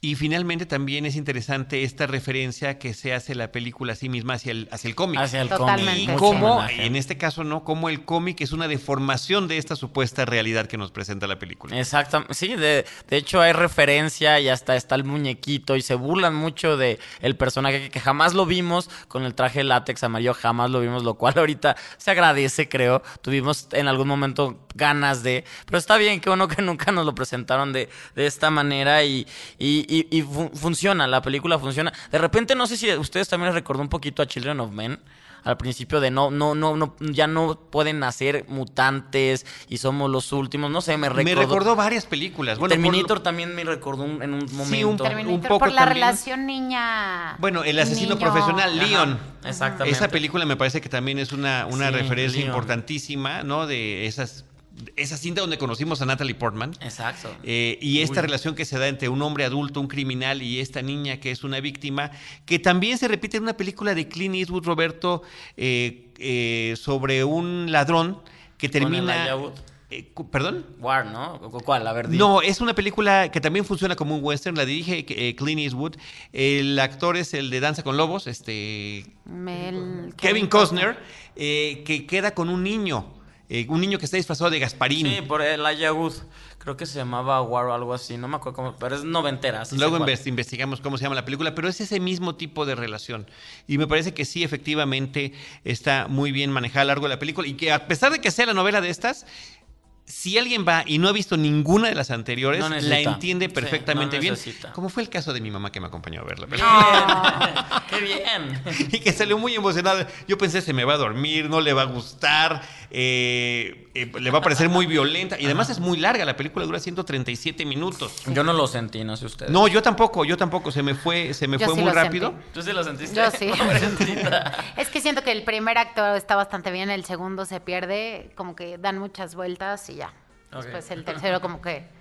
Y finalmente también es interesante esta referencia que se hace la película a sí misma hacia el, hacia el cómic. Hacia el Totalmente. cómic. Y cómo, en este caso, ¿no? Como el cómic es una deformación de esta supuesta realidad que nos presenta la película. Exacto, sí, de, de hecho hay referencia y hasta está el muñequito y se burlan mucho de el personaje que, que jamás lo vimos con el traje látex amarillo, jamás lo vimos, lo cual <laughs> ahorita se agradece, creo. Tuvimos en algún momento ganas de, pero está bien, qué bueno que nunca nos lo presentaron de, de esta manera y, y, y- y fu- funciona, la película funciona. De repente no sé si a ustedes también les recordó un poquito a Children of Men. Al principio de no, no, no, no, ya no pueden nacer mutantes y somos los últimos. No sé, me recordó. Me recordó varias películas. Bueno, por- Terminator también me recordó un- en un momento. un- Terminator poco por la también. relación niña. Bueno, el asesino niño- profesional, Ajá, Leon. exactamente. Esa película me parece que también es una, una Sí, referencia Leon. importantísima, ¿no? De esas, esa cinta donde conocimos a Natalie Portman. Exacto. Eh, y esta Uy. relación que se da entre un hombre adulto, un criminal y esta niña que es una víctima, que también se repite en una película de Clint Eastwood, Roberto, eh, eh, sobre un ladrón que termina... Eh, ¿Perdón? War, ¿no? ¿Cu- ¿Cuál? A ver, di. No, es una película que también funciona como un western, la dirige eh, Clint Eastwood. El actor es el de Danza con Lobos, este Mel- Kevin Costner, eh, que queda con un niño, eh, un niño que está disfrazado de Gasparín. Sí, por Elijah Wood. Creo que se llamaba War o algo así. No me acuerdo cómo. Pero es noventera. Luego investigamos cómo se llama la película, pero es ese mismo tipo de relación. Y me parece que sí, efectivamente, está muy bien manejada a lo largo de la película. Y que a pesar de que sea la novela de estas, si alguien va y no ha visto ninguna de las anteriores, No la entiende Sí, perfectamente no bien. Como fue el caso de mi mamá que me acompañó a verla. <laughs> ¡Qué bien! y que salió muy emocionada. Yo pensé, se me va a dormir, no le va a gustar, eh, eh, le va a parecer muy violenta. Y además es muy larga, la película dura 137 minutos. Yo no lo sentí, no sé ustedes. No, yo tampoco, yo tampoco, se me fue, se me Yo fue sí muy rápido. sentí. ¿Tú sí lo sentiste? Yo sí. <laughs> <laughs> Es que siento que el primer acto está bastante bien, el segundo se pierde, como que dan muchas vueltas y ya. Ok. Después el tercero como que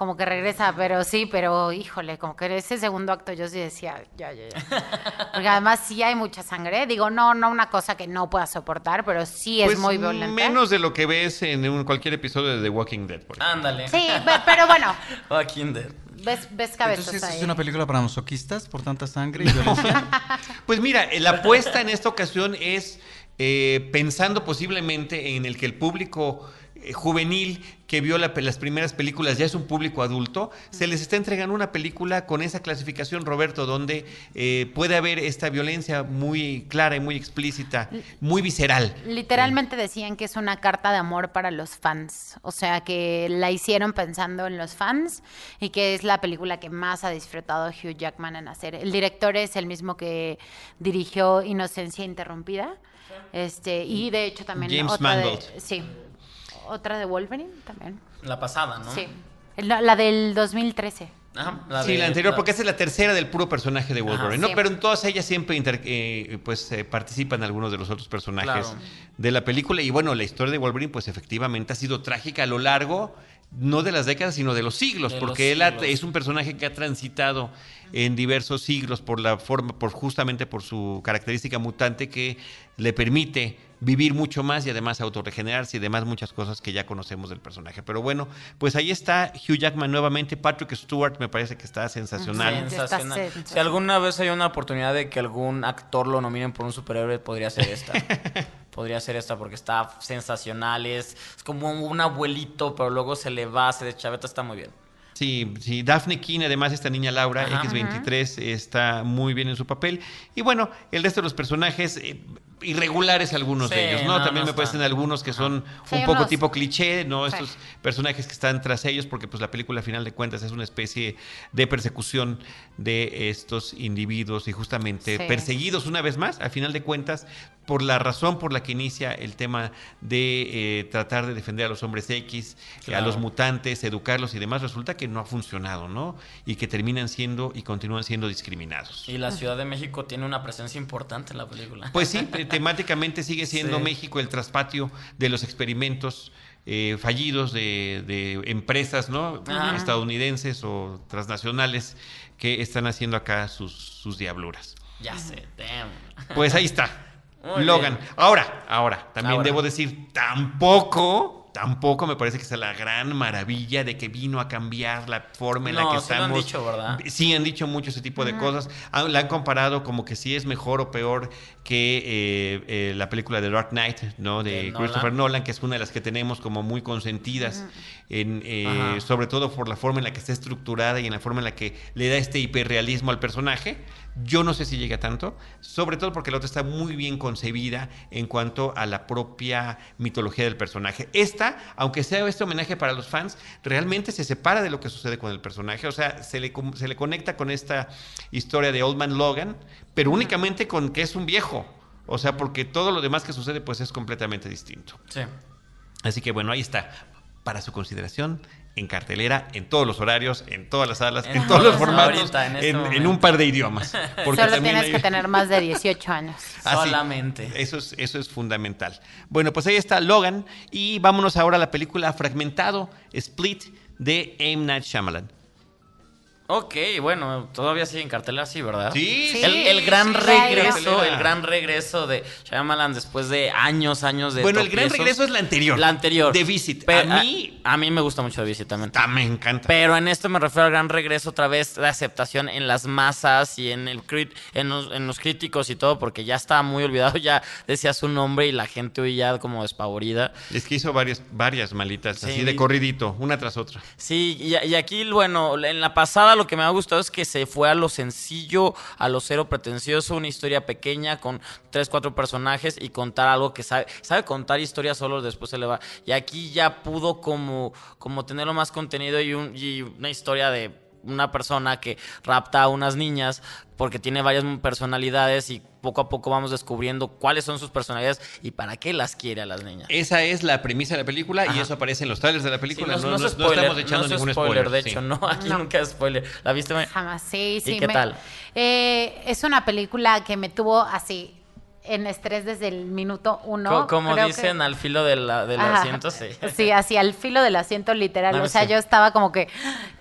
como que regresa, pero sí, pero híjole, como que ese segundo acto yo sí decía, ya, ya, ya. Porque además sí hay mucha sangre. Digo, no, no una cosa que no pueda soportar, pero sí es Pues muy violenta. menos de lo que ves en un- cualquier episodio de The Walking Dead, por ejemplo. Ándale. Sí, pe- pero bueno, <laughs> Walking Dead. ves, ves cabezas Entonces, ahí. ¿es una película para masoquistas por tanta sangre y violencia? <laughs> Pues mira, eh, la apuesta en esta ocasión es eh, pensando posiblemente en el que el público juvenil que vio la- las primeras películas ya es un público adulto, se les está entregando una película con esa clasificación, Roberto, donde eh, puede haber esta violencia muy clara y muy explícita, muy visceral. Literalmente decían que es una carta de amor para los fans. O sea, que la hicieron pensando en los fans y que es la película que más ha disfrutado Hugh Jackman en hacer. El director es el mismo que dirigió Inocencia Interrumpida. Este, y de hecho también James otra de, sí, otra de Wolverine también. La pasada, ¿no? Sí. La, la del 2013. Ajá, sí, de- la anterior, porque esa es la tercera del puro personaje de Wolverine, Ajá, ¿no? sí. Pero en todas ellas siempre inter- eh, pues eh, participan algunos de los otros personajes Claro. de la película. Y bueno, la historia de Wolverine, pues efectivamente ha sido trágica a lo largo, no de las décadas, sino de los siglos, De porque los él ha- es un personaje que ha transitado en diversos siglos por la forma, por justamente por su característica mutante que le permite vivir mucho más y además autorregenerarse y demás muchas cosas que ya conocemos del personaje. Pero bueno, pues ahí está Hugh Jackman nuevamente, Patrick Stewart me parece que está sensacional. Sí. Sensacional. Está. Si alguna vez hay una oportunidad de que algún actor lo nominen por un superhéroe, podría ser esta. <laughs> podría ser esta porque está sensacional, es, es como un abuelito, pero luego se le va, se deschaveta, está muy bien. Sí, sí, Daphne Keane, además esta niña Laura, Ajá. X23, está muy bien en su papel. Y bueno, el resto de los personajes, eh, irregulares algunos Sí, de ellos, ¿no? no, También no me parecen algunos que son Sí, un poco unos- tipo cliché, ¿no? Sí. Estos personajes que están tras ellos, porque pues la película a final de cuentas es una especie de persecución de estos individuos y justamente Sí. perseguidos una vez más, a final de cuentas, por la razón por la que inicia el tema de eh, tratar de defender a los hombres X, a los mutantes, educarlos y demás, resulta que no ha funcionado, ¿no? Y que terminan siendo y continúan siendo discriminados. Y la Ciudad de México tiene una presencia importante en la película. Pues sí, te- temáticamente sigue <laughs> siendo Sí. México el traspatio de los experimentos eh, fallidos de, de empresas ¿no? Estadounidenses o transnacionales que están haciendo acá sus, sus diabluras. Ya sé, damn. Pues ahí está. <laughs> Muy Logan. bien. Ahora, ahora, también Ahora. debo decir, tampoco, tampoco me parece que sea la gran maravilla de que vino a cambiar la forma en la que sí lo han estamos. dicho, ¿verdad? Sí, han dicho mucho ese tipo de cosas. Ah, La han comparado como que sí es mejor o peor que eh, eh, la película de Dark Knight, ¿no? De. Christopher Nolan, que es una de las que tenemos como muy consentidas, en, eh, sobre todo por la forma en la que está estructurada y en la forma en la que le da este hiperrealismo al personaje. Yo no sé si llega tanto, sobre todo porque la otra está muy bien concebida en cuanto a la propia mitología del personaje. Esta, aunque sea este homenaje para los fans, realmente se separa de lo que sucede con el personaje, o sea, se le, se le conecta con esta historia de Old Man Logan, pero únicamente con que es un viejo, o sea, porque todo lo demás que sucede pues es completamente distinto. Sí. Así que bueno, ahí está, para su consideración, en cartelera, en todos los horarios, en todas las salas, en, En todos los formatos, ahorita, en en, este en un par de idiomas. <laughs> porque Solo tienes hay- que tener más de 18 años. <laughs> Ah. Solamente. Eso es, eso es fundamental. Bueno, pues ahí está Logan y vámonos ahora a la película Fragmentado, Split, de M. Night Shyamalan. Ok, bueno, todavía sigue en cartelera, sí, ¿verdad? Sí, Sí. El, el gran sí, regreso, el gran regreso de Shyamalan después de años, años de Bueno, el gran regreso es la anterior. La anterior. The Visit. Pero a mí a, mí me gusta mucho The Visit también. ta- me encanta. Pero en esto me refiero al gran regreso otra vez de aceptación en las masas y en el crit- en los, en los críticos y todo, porque ya estaba muy olvidado, ya decía su nombre y la gente oía como despavorida. Es que hizo varias, varias malitas, Sí. así de corridito, una tras otra. Sí, y, y aquí, bueno, en la pasada lo que me ha gustado es que se fue a lo sencillo, a lo cero pretencioso, una historia pequeña con tres, cuatro personajes y contar algo que sabe, sabe contar historias solo, después se le va. Y aquí ya pudo como, como tenerlo más contenido y, un, y una historia de una persona que rapta a unas niñas porque tiene varias personalidades y poco a poco vamos descubriendo cuáles son sus personalidades y para qué las quiere a las niñas. Esa es la premisa de la película y eso aparece en los trailers de la Sí, película. no, no, no no- es no spoiler, estamos echando no es ningún spoiler, spoiler. de sí. hecho, no, aquí No. nunca es spoiler. ¿La viste? Jamás, sí, sí. ¿Y qué me- tal? Eh, es una película que me tuvo así en estrés desde el minuto uno. Co- Como Creo dicen que- al filo de la- del Ajá. asiento, sí. Sí, así al filo del asiento literal. No, o sea, sí. yo estaba como que,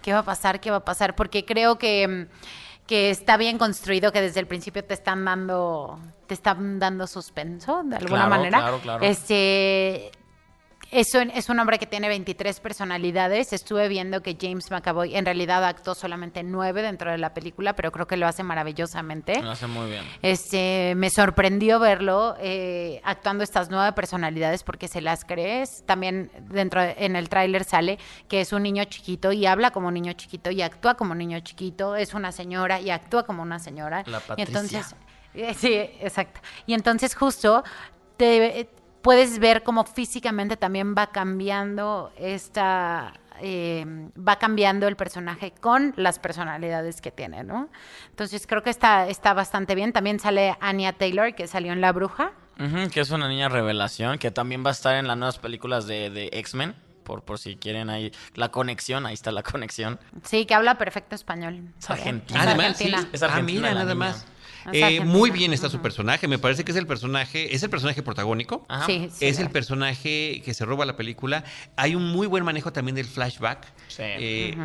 ¿qué va a pasar? ¿Qué va a pasar? Porque creo que, que está bien construido, que desde el principio te están dando, te están dando suspenso de alguna Claro, manera. claro, claro. Este es un, es un hombre que tiene 23 personalidades. Estuve viendo que James McAvoy en realidad actuó solamente nueve dentro de la película, pero creo que lo hace maravillosamente. Lo hace muy bien. Este, me sorprendió verlo eh, actuando estas nueve personalidades porque se las crees. También dentro de- en el tráiler sale que es un niño chiquito y habla como un niño chiquito y actúa como un niño chiquito. Es una señora y actúa como una señora. La Y Patricia. entonces, eh, sí, exacto. Y entonces justo te puedes ver cómo físicamente también va cambiando esta eh, va cambiando el personaje con las personalidades que tiene, ¿no? Entonces creo que está, está bastante bien. También sale Anya Taylor, que salió en La Bruja. Ujú, que es una niña revelación, que también va a estar en las nuevas películas de, de X-Men, por, por si quieren ahí la conexión, ahí está la conexión. Sí, que habla perfecto español. Es argentina. Es Además, sí, argentina. Es ah, argentina mira, la nada niña. más. Eh, muy bien está su personaje. Me parece que es el personaje, es el personaje protagónico. Ajá. Sí, sí, es el personaje que se roba la película. Hay un muy buen manejo también del flashback. Sí. Eh,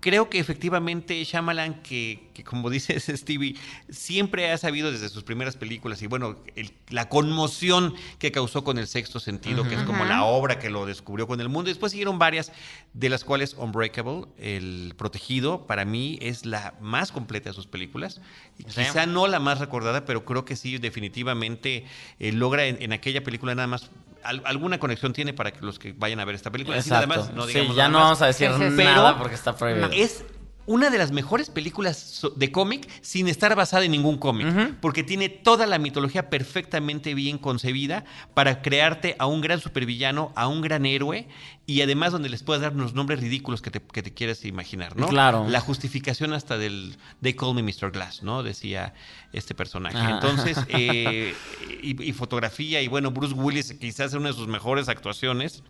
Creo que efectivamente Shyamalan, que, que como <laughs> dices Stevie, siempre ha sabido desde sus primeras películas y bueno, el- la conmoción que causó con el sexto sentido, que es como la obra que lo descubrió con el mundo. Y después siguieron varias, de las cuales Unbreakable, El Protegido, para mí es la más completa de sus películas. Sí. Quizá no la más recordada, pero creo que sí, definitivamente eh, logra en, en aquella película nada más. al- alguna conexión tiene para que los que vayan a ver esta película. Así nada Exacto. más, no sí, digamos ya nada no más. vamos a decir Sí, sí, sí. nada porque está prohibido. Es una de las mejores películas de cómic sin estar basada en ningún cómic, porque tiene toda la mitología perfectamente bien concebida para crearte a un gran supervillano, a un gran héroe y además donde les puedas dar unos nombres ridículos que te, que te quieras imaginar, ¿no? Claro. La justificación hasta del They Call Me Mr. Glass, ¿no? Decía este personaje. Ah. Entonces, <laughs> eh, y, y fotografía y bueno, Bruce Willis quizás una de sus mejores actuaciones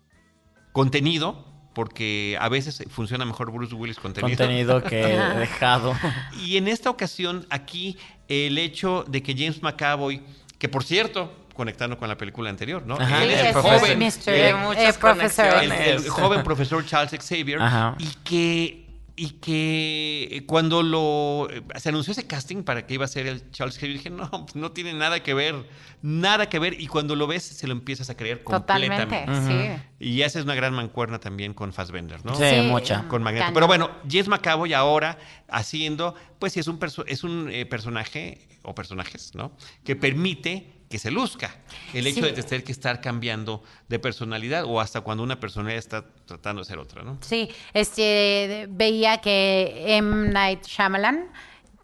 contenido, porque a veces funciona mejor Bruce Willis contenido. Contenido que <laughs> he dejado. Y en esta ocasión, aquí, el hecho de que James McAvoy, que por cierto, conectando con la película anterior, ¿no? Ajá, Él Sí, es el joven, eh, eh, muchas profesor. el, joven profesor Charles Xavier, Ajá. y que y que cuando lo se anunció ese casting para que iba a ser el Charles Xavier, dije, no, pues no tiene nada que ver, nada que ver, y cuando lo ves se lo empiezas a creer completamente. Totalmente, sí. Y haces una gran mancuerna también con Fassbender, ¿no? Sí, Sí, mucha. Con Magneto. Pero bueno, James McAvoy ahora haciendo, pues sí, es un, perso- es un eh, personaje o personajes, ¿no? Que permite que se luzca. El hecho Sí. de tener que estar cambiando de personalidad o hasta cuando una personalidad está tratando de ser otra, ¿no? Sí, este veía que M. Night Shyamalan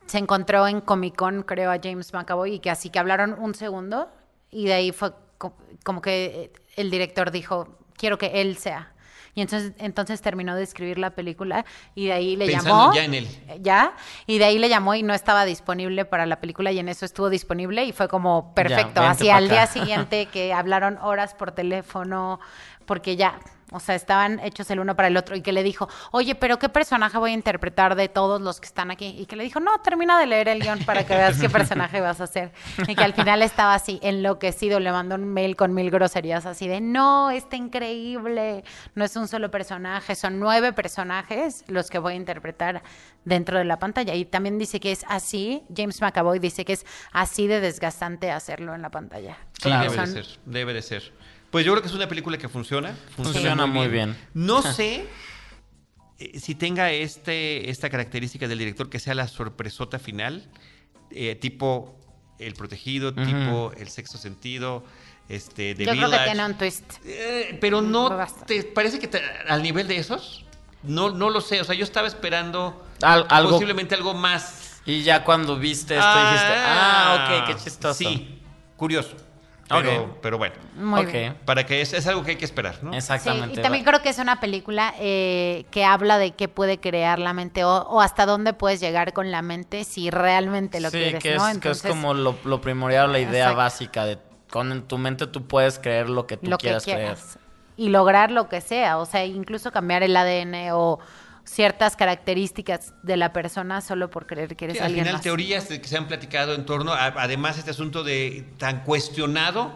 se encontró en Comic Con, creo, a James McAvoy y que así que hablaron un segundo y de ahí fue co- como que el director dijo, quiero que él sea. Y entonces, entonces terminó de escribir la película y de ahí le Pensando llamó. ya en él. Ya, y de ahí le llamó y no estaba disponible para la película y en eso estuvo disponible y fue como perfecto. Así al día siguiente que hablaron horas por teléfono, porque ya, o sea, estaban hechos el uno para el otro y que le dijo, oye, pero ¿qué personaje voy a interpretar de todos los que están aquí? Y que le dijo, no, termina de leer el guion para que veas qué personaje vas a hacer. Y que al final estaba así, enloquecido, le mandó un mail con mil groserías así de, no, está increíble, no es un solo personaje, son nueve personajes los que voy a interpretar dentro de la pantalla. Y también dice que es así, James McAvoy dice que es así de desgastante hacerlo en la pantalla. Sí, debe de ser, debe de ser. Pues yo creo que es una película que funciona. Funciona muy bien. No <laughs> sé eh, si tenga este, esta característica del director que sea la sorpresota final, eh, tipo El Protegido, tipo El Sexto Sentido, este, The Yo creo que Village. tiene un twist. Eh, pero no. ¿te parece que te- al nivel de esos? No, no lo sé, o sea, yo estaba esperando Al- algo- posiblemente algo más. Y ya cuando viste esto dijiste, ah, ok, qué chistoso. Sí, curioso. Pero, bueno, Muy ok, bien. para que es, es algo que hay que esperar, ¿no? exactamente. Sí, y también creo que es una película eh, que habla de qué puede crear la mente o, o hasta dónde puedes llegar con la mente si realmente lo sí, quieres, que, ¿no? es, que es como lo, lo primordial, la idea Exacto. básica de con en tu mente tú puedes creer lo que tú lo que quieras quieras. Y lograr lo que sea, o sea, incluso cambiar el ADN o ciertas características de la persona solo por creer que eres Sí, al alguien final más. teorías que se han platicado en torno, a- además este asunto de tan cuestionado,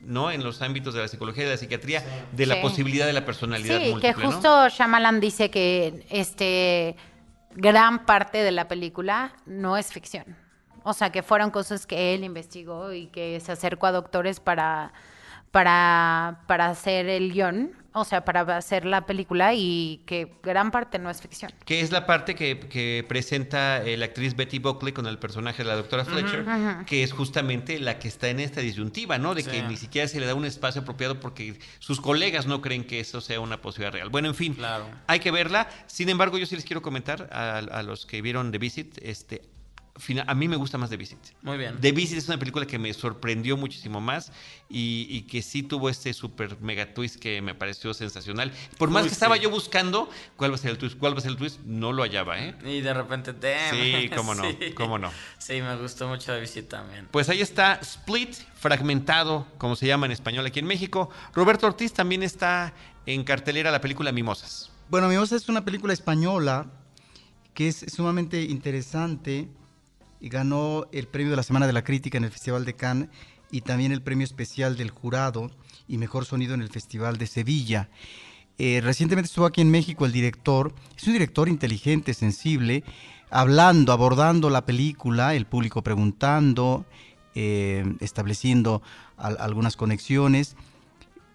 ¿no? En los ámbitos de la psicología y de la psiquiatría, de la Sí. posibilidad de la personalidad Sí, múltiple, que ¿no? justo Shyamalan dice que este gran parte de la película no es ficción. O sea, que fueron cosas que él investigó y que se acercó a doctores para, para, para hacer el guion. O sea, para hacer la película y que gran parte no es ficción. Que es la parte que, que presenta eh, la actriz Betty Buckley con el personaje de la doctora Fletcher, que es justamente la que está en esta disyuntiva, ¿no? De que ni siquiera se le da un espacio apropiado porque sus colegas no creen que eso sea una posibilidad real. Bueno, en fin, Claro. hay que verla. Sin embargo, yo sí les quiero comentar a, a los que vieron The Visit, este, a mí me gusta más The Visit. Muy bien. The Visit es una película que me sorprendió muchísimo más y, y que sí tuvo este super mega twist que me pareció sensacional. Por más Uy, que estaba sí. yo buscando cuál va a ser el twist, cuál va a ser el twist, no lo hallaba, ¿eh? Y de repente, damn. Sí, cómo no, <laughs> cómo no. Sí, me gustó mucho la visita también. Pues ahí está Split, fragmentado, como se llama en español aquí en México. Roberto Ortiz también está en cartelera la película Mimosas. Bueno, Mimosa es una película española que es sumamente interesante ganó el premio de la Semana de la Crítica en el Festival de Cannes y también el premio especial del jurado y mejor sonido en el Festival de Sevilla. Eh, recientemente estuvo aquí en México el director, es un director inteligente, sensible, hablando, abordando la película, el público preguntando, eh, estableciendo al- algunas conexiones.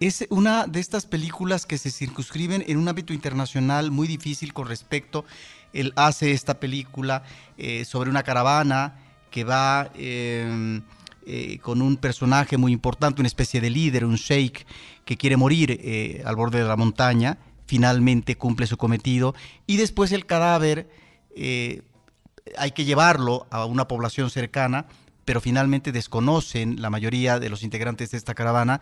Es una de estas películas que se circunscriben en un ámbito internacional muy difícil con respecto. Él hace esta película eh, sobre una caravana que va eh, eh, con un personaje muy importante, una especie de líder, un sheikh que quiere morir al borde de la montaña. Finalmente cumple su cometido y después el cadáver hay que llevarlo a una población cercana, pero finalmente desconocen la mayoría de los integrantes de esta caravana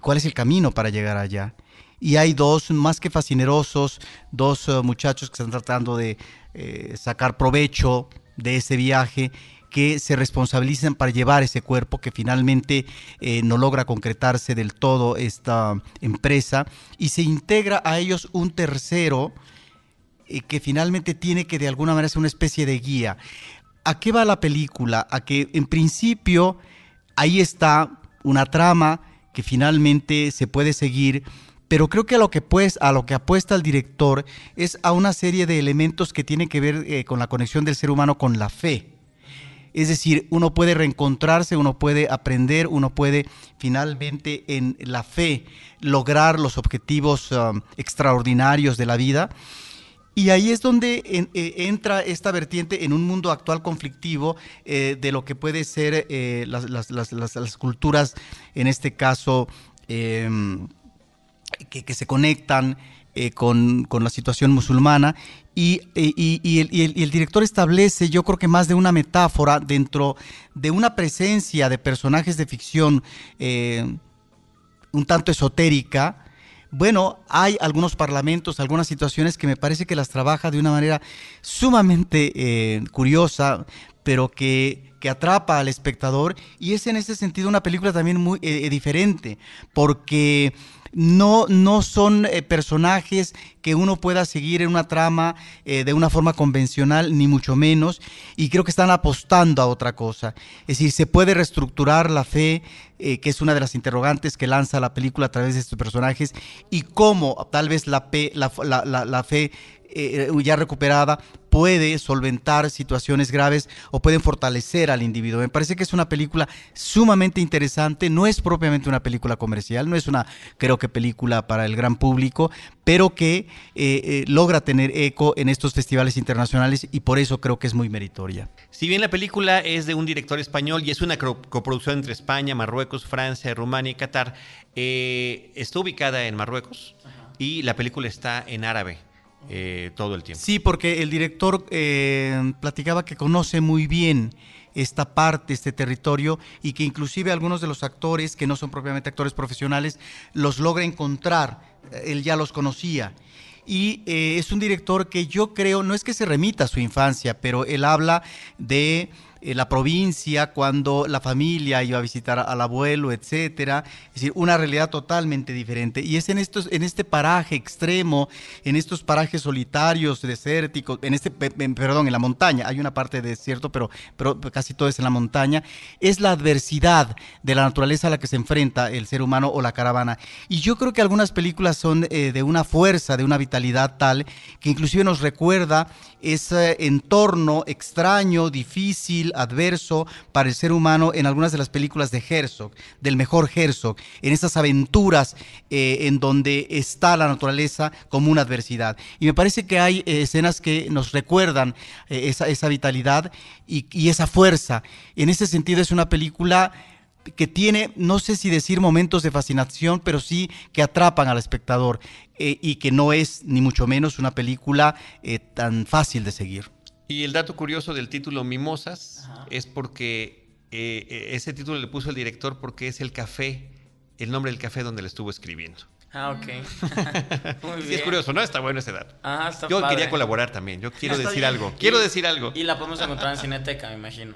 cuál es el camino para llegar allá. Y hay dos, más que fascinerosos, dos eh, muchachos que están tratando de eh, sacar provecho de ese viaje que se responsabilizan para llevar ese cuerpo que finalmente eh, no logra concretarse del todo esta empresa y se integra a ellos un tercero que finalmente tiene que de alguna manera ser una especie de guía. ¿A qué va la película? A que en principio ahí está una trama que finalmente se puede seguir, pero creo que a lo que, pues, a lo que apuesta el director es a una serie de elementos que tienen que ver eh, con la conexión del ser humano con la fe. Es decir, uno puede reencontrarse, uno puede aprender, uno puede finalmente en la fe lograr los objetivos um, extraordinarios de la vida. Y ahí es donde eh, entra esta vertiente en un mundo actual conflictivo eh, de lo que puede ser las culturas, en este caso, em, que, se conectan eh, con, con la situación musulmana. Y, y- el, director establece, yo creo que más de una metáfora dentro de una presencia de personajes de ficción eh, un tanto esotérica. Bueno, hay algunos parlamentos, algunas situaciones que me parece que las trabaja de una manera sumamente eh, curiosa, pero que, que atrapa al espectador. Y es en ese sentido una película también muy diferente, porque no, no son eh, personajes que uno pueda seguir en una trama eh, de una forma convencional, ni mucho menos, y creo que están apostando a otra cosa. Es decir, se puede reestructurar la fe, eh, que es una de las interrogantes que lanza la película a través de estos personajes, y cómo tal vez la, fe eh, ya recuperada puede solventar situaciones graves o pueden fortalecer al individuo. Me parece que es una película sumamente interesante, no es propiamente una película comercial, no es una, creo que, película para el gran público, pero que eh, eh, logra tener eco en estos festivales internacionales y por eso creo que es muy meritoria. Si bien la película es de un director español y es una coproducción entre España, Marruecos, Francia, Rumania y Qatar, eh, está ubicada en Marruecos y la película está en árabe eh, todo el tiempo. Sí, porque el director eh, platicaba que conoce muy bien esta parte, este territorio, y que inclusive algunos de los actores, que no son propiamente actores profesionales, los logra encontrar. Él ya los conocía. Y eh, es un director que yo creo, no es que se remita a su infancia, pero él habla de eh, la provincia cuando la familia iba a visitar al abuelo, etcétera, es decir, una realidad totalmente diferente. Y es en estos, en este paraje extremo, en estos parajes solitarios, desérticos, en este, pe- pe- perdón, en la montaña, hay una parte de desierto, pero, pero casi todo es en la montaña, es la adversidad de la naturaleza a la que se enfrenta el ser humano o la caravana. Y yo creo que algunas películas son eh, de una fuerza, de una vitalidad tal, que inclusive nos recuerda ese entorno extraño, difícil, adverso para el ser humano en algunas de las películas de Herzog, del mejor Herzog, en esas aventuras eh, en donde está la naturaleza como una adversidad. Y me parece que hay eh, escenas que nos recuerdan eh, esa, vitalidad y, esa fuerza. En ese sentido es una película que tiene, no sé si decir momentos de fascinación, pero sí que atrapan al espectador y que no es ni mucho menos una película tan fácil de seguir. Y el dato curioso del título Mimosas Ajá. es porque eh, ese título le puso el director porque es el café, el nombre del café donde le estuvo escribiendo. Ah, ok. <laughs> Muy sí, bien. es curioso, ¿no? Está bueno ese dato. Ajá, está Yo padre. quería colaborar también. Yo quiero decir bien. algo. Quiero y, decir algo. Y la podemos encontrar en Cineteca, me imagino.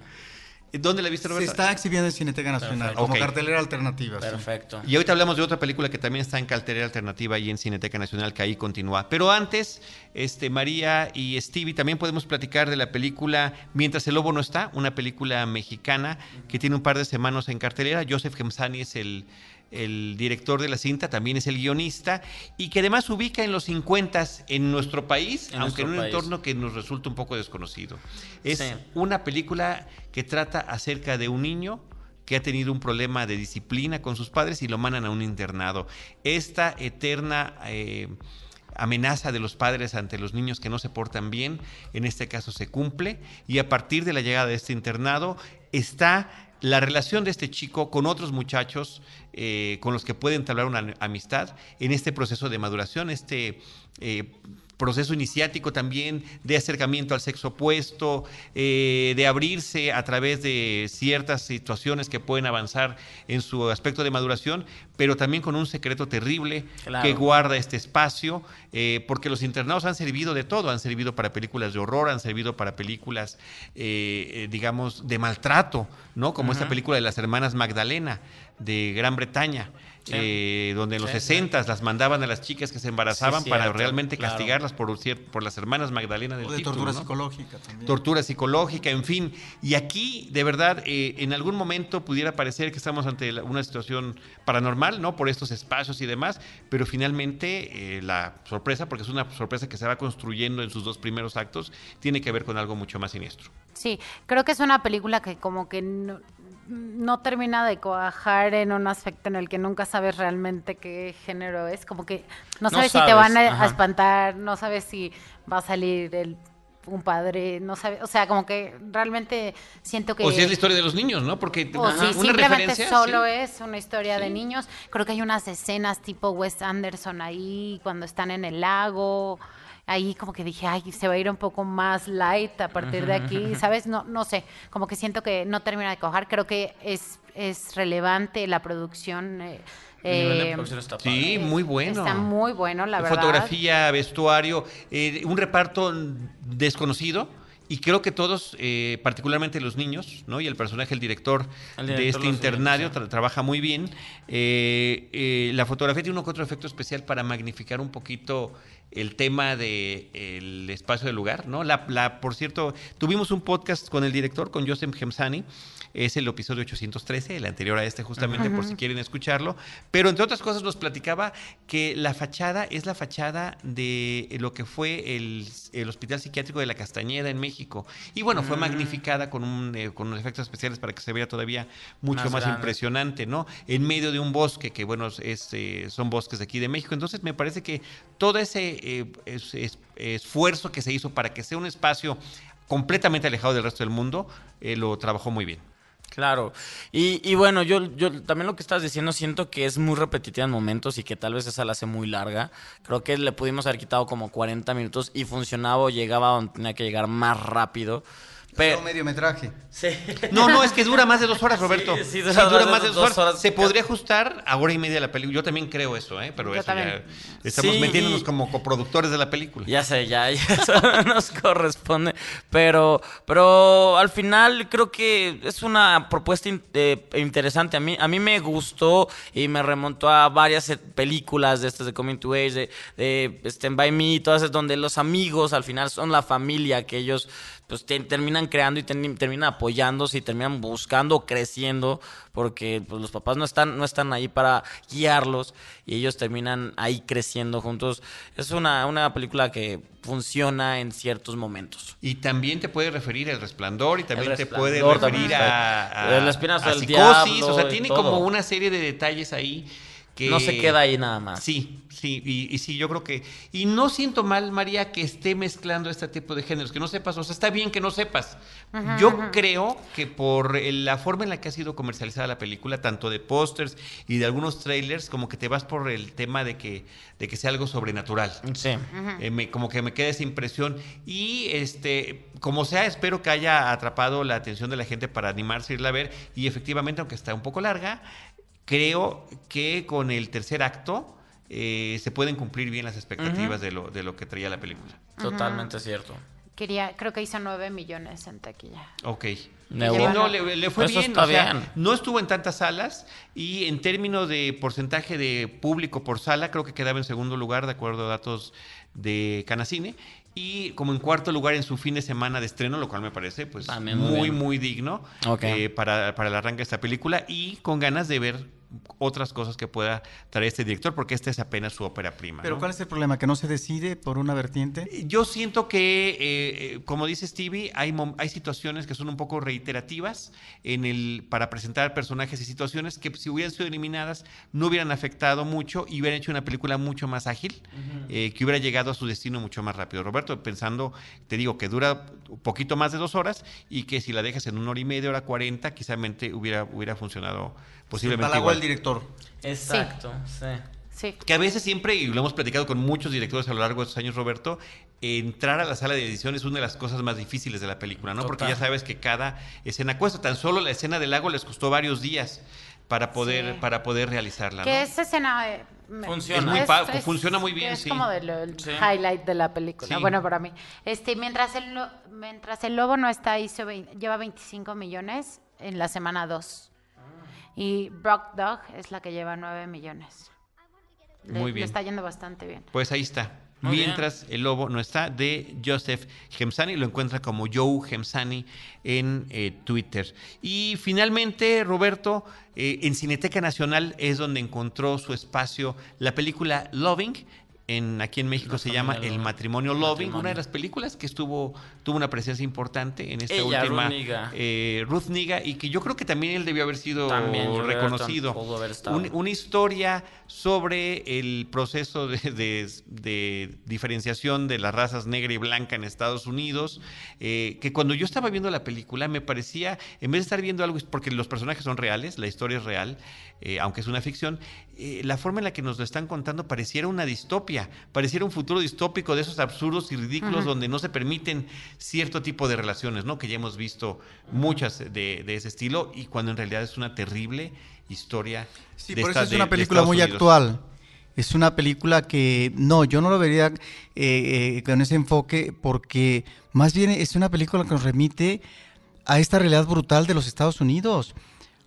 ¿Dónde la viste, Roberto? Se está exhibiendo en Cineteca Nacional Perfecto. como okay. cartelera alternativa. Perfecto. Sí. Y ahorita hablamos de otra película que también está en cartelera alternativa y en Cineteca Nacional, que ahí continúa. Pero antes, este, María y Stevie, también podemos platicar de la película Mientras el Lobo no está, una película mexicana que tiene un par de semanas en cartelera. Joseph Gemsani es el, el director de la cinta, también es el guionista, y que además se ubica en los 50 en nuestro país, en aunque nuestro en un país. entorno que nos resulta un poco desconocido. Es sí. una película que trata acerca de un niño que ha tenido un problema de disciplina con sus padres y lo mandan a un internado. Esta eterna... Eh, amenaza de los padres ante los niños que no se portan bien, en este caso se cumple, y a partir de la llegada de este internado está la relación de este chico con otros muchachos eh, con los que puede entablar una amistad en este proceso de maduración, este eh, proceso iniciático también de acercamiento al sexo opuesto, eh, de abrirse a través de ciertas situaciones que pueden avanzar en su aspecto de maduración, pero también con un secreto terrible claro. que guarda este espacio, eh, porque los internados han servido de todo, han servido para películas de horror, han servido para películas, eh, digamos, de maltrato, ¿no? Como uh -huh. esta película de las hermanas Magdalena de Gran Bretaña. Sí. Eh, donde en los sí, 60 sí. las mandaban a las chicas que se embarazaban sí, para realmente claro. castigarlas por, por las hermanas Magdalena del o de título, tortura ¿no? psicológica también. Tortura psicológica, en fin. Y aquí, de verdad, eh, en algún momento pudiera parecer que estamos ante una situación paranormal, ¿no? Por estos espacios y demás, pero finalmente eh, la sorpresa, porque es una sorpresa que se va construyendo en sus dos primeros actos, tiene que ver con algo mucho más siniestro. Sí, creo que es una película que como que no, no termina de cuajar en un aspecto en el que nunca sabes realmente qué género es, como que no sabes, no sabes si te van a, espantar, no sabes si va a salir el un padre, no sabe, o sea, como que realmente siento que... O si es la historia de los niños, ¿no? Porque o ajá, si una simplemente solo sí. es una historia sí. de niños. Creo que hay unas escenas tipo Wes Anderson ahí, cuando están en el lago, ahí como que dije, ay, se va a ir un poco más light a partir de aquí, ¿sabes? No, no sé, como que siento que no termina de cojar, creo que es, es relevante la producción. Eh, eh, sí, muy bueno. Está muy bueno, la verdad. Fotografía, vestuario, eh, un reparto desconocido. Y creo que todos, eh, particularmente los niños, ¿no? Y el personaje, el director, el director de este internario, tra trabaja muy bien. Eh, eh, la fotografía tiene uno que otro efecto especial para magnificar un poquito el tema del de espacio del lugar, ¿no? La, la, por cierto, tuvimos un podcast con el director, con Joseph Gemsani, es el episodio 813, el anterior a este justamente, por si quieren escucharlo, pero entre otras cosas nos platicaba que la fachada es la fachada de lo que fue el, el Hospital Psiquiátrico de la Castañeda en México, y bueno, fue magnificada con, un, eh, con unos efectos especiales para que se vea todavía mucho más, más impresionante, ¿no? En medio de un bosque, que bueno, es, eh, son bosques de aquí de México, entonces me parece que todo ese eh, es, es, esfuerzo que se hizo para que sea un espacio completamente alejado del resto del mundo, eh, lo trabajó muy bien. Claro. Y, y, bueno, yo, yo también lo que estás diciendo siento que es muy repetitiva en momentos y que tal vez esa la hace muy larga. Creo que le pudimos haber quitado como 40 minutos y funcionaba o llegaba donde tenía que llegar más rápido. Pero mediometraje. Sí. No, no, es que dura más de dos horas, Roberto. Sí, sí dura, sí, dura más de dos, dos horas. horas. Se podría ajustar a hora y media la película. Yo también creo eso, ¿eh? Pero Yo eso también. ya estamos sí, metiéndonos y... como coproductores de la película. Ya sé, ya, ya <laughs> eso nos corresponde. Pero, pero al final creo que es una propuesta in eh, interesante. A mí, a mí me gustó y me remontó a varias películas de estas de Coming to Age, de, de Stand By Me, todas esas donde los amigos al final son la familia que ellos pues te, terminan creando y ten- terminan apoyándose y terminan buscando, creciendo, porque pues, los papás no están, no están ahí para guiarlos y ellos terminan ahí creciendo juntos. Es una, una película que funciona en ciertos momentos. Y también te puede referir al resplandor y también te puede referir a, a, espinazo a del diablo o sea, tiene como una serie de detalles ahí que No se queda ahí nada más. Sí, sí, y, y sí, yo creo que. Y no siento mal, María, que esté mezclando este tipo de géneros, que no sepas, o sea, está bien que no sepas. yo creo que por la forma en la que ha sido comercializada la película, tanto de pósters y de algunos trailers, como que te vas por el tema de que, de que sea algo sobrenatural. Sí. Eh, me- como que me queda esa impresión. Y este, como sea, espero que haya atrapado la atención de la gente para animarse a irla a ver. Y efectivamente, aunque está un poco larga, creo que con el tercer acto eh, se pueden cumplir bien las expectativas de, lo, de lo que traía la película. Totalmente cierto. Quería, creo que hizo 9 millones en taquilla. Ok. No, le, le fue Eso bien, está o sea, bien. no estuvo en tantas salas y en términos de porcentaje de público por sala, creo que quedaba en segundo lugar, de acuerdo a datos de Canacine, y como en cuarto lugar en su fin de semana de estreno, lo cual me parece pues También muy muy, digno eh, para, para el arranque de esta película y con ganas de ver otras cosas que pueda traer este director, porque esta es apenas su ópera prima. Pero ¿no? ¿cuál es el problema? ¿Que no se decide por una vertiente? Yo siento que, eh, eh, como dice Stevie, hay, hay situaciones que son un poco reiterativas en el, para presentar personajes y situaciones que si hubieran sido eliminadas no hubieran afectado mucho y hubieran hecho una película mucho más ágil, eh, que hubiera llegado a su destino mucho más rápido. Roberto, pensando, te digo, que dura un poquito más de dos horas y que si la dejas en una hora y media, hora cuarenta, quizá hubiera, hubiera funcionado posiblemente igual. Director. Exacto, sí. Sí. Que a veces siempre, y lo hemos platicado con muchos directores a lo largo de estos años, Roberto, entrar a la sala de edición es una de las cosas más difíciles de la película, ¿no? Porque ya sabes que cada escena cuesta. Tan solo la escena del lago les costó varios días para poder, Sí. para poder realizarla, ¿no? Que esa escena eh, Funciona. Es muy pa- funciona muy bien, es sí. como del el Sí. highlight de la película. Sí. Bueno, para mí. Este, mientras el mientras el lobo no está hizo lleva 25 millones en la semana 2. Y Brock Dog es la que lleva 9 millones. Le, Muy le bien. está yendo bastante bien. Pues ahí está. Muy Mientras el lobo no está, de Joseph Gemsani, lo encuentra como Joe Gemsani en eh, Twitter. Y finalmente, Roberto, eh, en Cineteca Nacional es donde encontró su espacio la película Loving. En, aquí en México La se llama El matrimonio Loving, Matrimonio. una de las películas que estuvo tuvo una presencia importante en esta Ella, última Ruth Negga. eh, Ruth Negga, y que yo creo que también él debió haber sido También, reconocido. haber. Un- una historia sobre el proceso de, de- de diferenciación de las razas negra y blanca en Estados Unidos, eh, que cuando yo estaba viendo la película me parecía, en vez de estar viendo algo, porque los personajes son reales, la historia es real, eh, aunque es una ficción, la forma en la que nos lo están contando pareciera una distopia, pareciera un futuro distópico de esos absurdos y ridículos donde no se permiten cierto tipo de relaciones, ¿no? Que ya hemos visto muchas de, de ese estilo y cuando en realidad es una terrible historia. Sí, de por esta- eso es una de película muy Unidos. actual. Es una película que, no, yo no lo vería eh, eh, con ese enfoque porque más bien es una película que nos remite a esta realidad brutal de los Estados Unidos,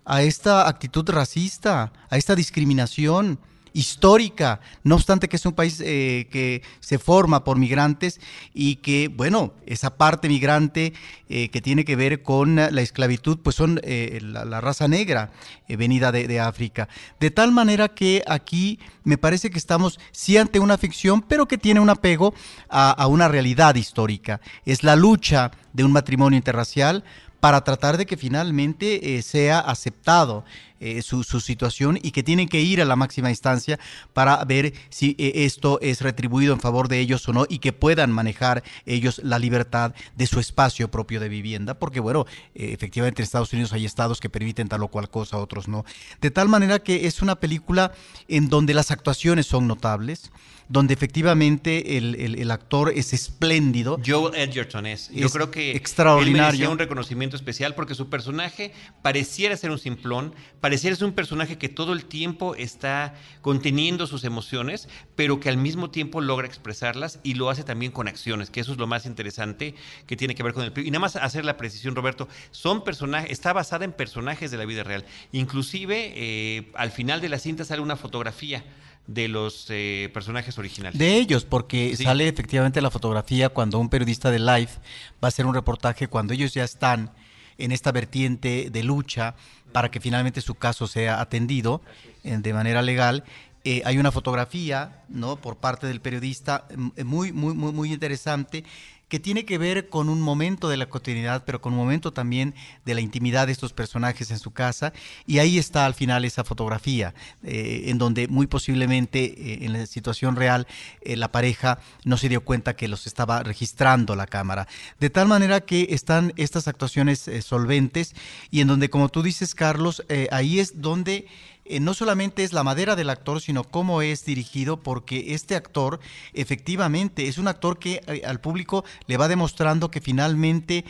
a esta actitud racista, a esta discriminación histórica, no obstante que es un país eh, que se forma por migrantes y que, bueno, esa parte migrante eh, que tiene que ver con la esclavitud, pues son eh, la, raza negra venida de, África. De tal manera que aquí me parece que estamos sí ante una ficción, pero que tiene un apego a, una realidad histórica. Es la lucha de un matrimonio interracial para tratar de que finalmente sea aceptado eh, su, su situación y que tienen que ir a la máxima instancia para ver si eh, esto es retribuido en favor de ellos o no y que puedan manejar ellos la libertad de su espacio propio de vivienda, porque bueno, eh, efectivamente en Estados Unidos hay estados que permiten tal o cual cosa, otros no. De tal manera que es una película en donde las actuaciones son notables, donde efectivamente el, el- el actor es espléndido. Joel Edgerton es. Yo Es creo que extraordinario. él merecía un reconocimiento especial porque su personaje pareciera ser un simplón, pareciera ser un personaje que todo el tiempo está conteniendo sus emociones, pero que al mismo tiempo logra expresarlas y lo hace también con acciones, que eso es lo más interesante que tiene que ver con el y nada más hacer la precisión, Roberto, son personajes, está basada en personajes de la vida real. Inclusive eh, al final de la cinta sale una fotografía de los eh, personajes originales. De ellos, porque Sí. sale efectivamente la fotografía cuando un periodista de Life va a hacer un reportaje, cuando ellos ya están en esta vertiente de lucha para que finalmente su caso sea atendido eh, de manera legal. Eh, hay una fotografía, ¿no? Por parte del periodista mm, muy, muy, muy, muy interesante que tiene que ver con un momento de la cotidianidad, pero con un momento también de la intimidad de estos personajes en su casa. Y ahí está al final esa fotografía, eh, en donde muy posiblemente eh, en la situación real eh, la pareja no se dio cuenta que los estaba registrando la cámara. De tal manera que están estas actuaciones solventes y en donde, como tú dices, Carlos, ahí es donde eh, no solamente es la madera del actor, sino cómo es dirigido, porque este actor efectivamente es un actor que eh, al público le va demostrando que finalmente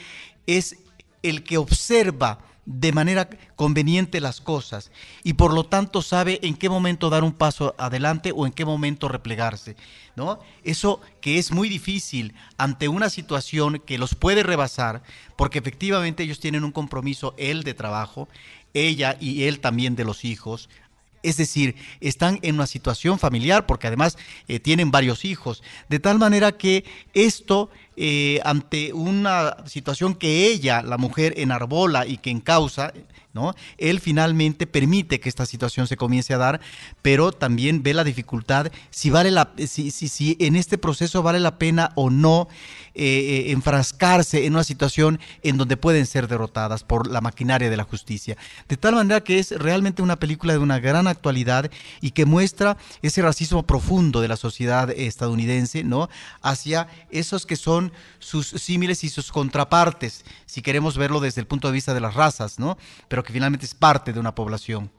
es el que observa de manera conveniente las cosas y por lo tanto sabe en qué momento dar un paso adelante o en qué momento replegarse, ¿no? Eso que es muy difícil ante una situación que los puede rebasar, porque efectivamente ellos tienen un compromiso, él de trabajo, ella y él también de los hijos. Es decir, están en una situación familiar porque además eh, tienen varios hijos. De tal manera que esto, eh, ante una situación que ella, la mujer, enarbola y que encausa, ¿no? Él finalmente permite que esta situación se comience a dar, pero también ve la dificultad si vale la, si, si, si en este proceso vale la pena o no eh, enfrascarse en una situación en donde pueden ser derrotadas por la maquinaria de la justicia. De tal manera que es realmente una película de una gran actualidad y que muestra ese racismo profundo de la sociedad estadounidense, ¿no? Hacia esos que son sus símiles y sus contrapartes, si queremos verlo desde el punto de vista de las razas, ¿no? Pero que finalmente es parte de una población.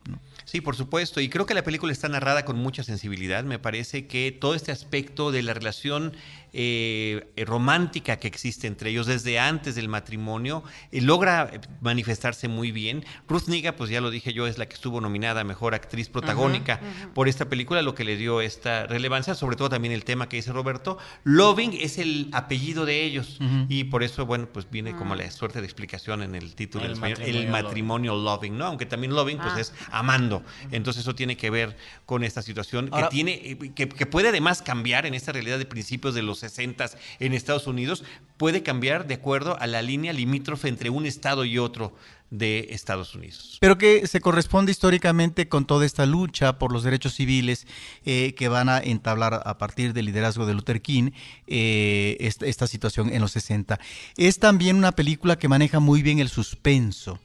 Sí, por supuesto. Y creo que la película está narrada con mucha sensibilidad. Me parece que todo este aspecto de la relación eh, romántica que existe entre ellos desde antes del matrimonio eh, logra manifestarse muy bien. Ruth Niga, pues ya lo dije yo, es la que estuvo nominada a Mejor Actriz Protagónica por esta película, lo que le dio esta relevancia, sobre todo también el tema que dice Roberto. Loving es el apellido de ellos y por eso, bueno, pues viene como la suerte de explicación en el título El en español, el matrimonio matrimonio loving, ¿no? Aunque también loving, pues Ah. es amando. Entonces eso tiene que ver con esta situación Ahora- que tiene, eh, que, que puede además cambiar en esta realidad de principios de los 60 en Estados Unidos, puede cambiar de acuerdo a la línea limítrofe entre un estado y otro de Estados Unidos. Pero que se corresponde históricamente con toda esta lucha por los derechos civiles eh, que van a entablar a partir del liderazgo de Luther King eh, esta, esta situación en los 60. Es también una película que maneja muy bien el suspenso.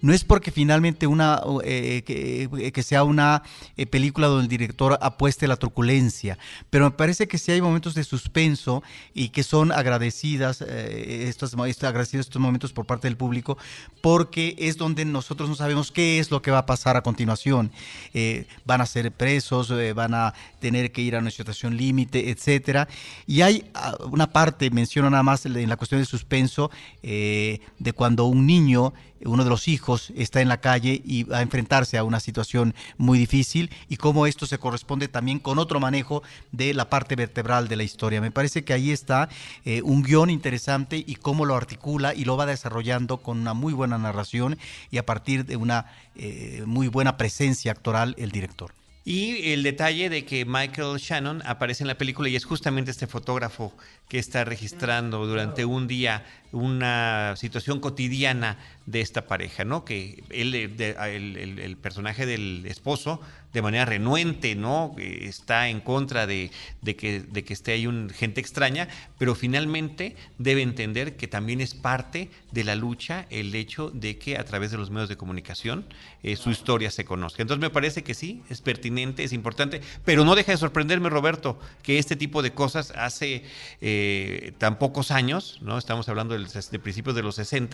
No es porque finalmente una eh, que, que sea una eh, película donde el director apueste la truculencia, pero me parece que sí hay momentos de suspenso y que son agradecidas eh, estos, agradecidos estos momentos por parte del público porque es donde nosotros no sabemos qué es lo que va a pasar a continuación. Eh, van a ser presos, eh, van a tener que ir a una situación límite, etcétera. Y hay ah, una parte, menciono nada más en la cuestión de suspenso, eh, de cuando un niño uno de los hijos está en la calle y va a enfrentarse a una situación muy difícil y cómo esto se corresponde también con otro manejo de la parte vertebral de la historia. Me parece que ahí está eh, un guion interesante y cómo lo articula y lo va desarrollando con una muy buena narración y a partir de una eh, muy buena presencia actoral el director. Y el detalle de que Michael Shannon aparece en la película y es justamente este fotógrafo que está registrando durante un día una situación cotidiana de esta pareja, ¿no? Que él, eh, el, personaje del esposo, de manera renuente, ¿no? Eh, Está en contra de, que, esté ahí un, gente extraña, pero finalmente debe entender que también es parte de la lucha el hecho de que a través de los medios de comunicación eh, su historia se conozca. Entonces me parece que sí, es pertinente, es importante, pero no deja de sorprenderme, Roberto, que este tipo de cosas hace tan pocos años, ¿no? Estamos hablando de principios de los 60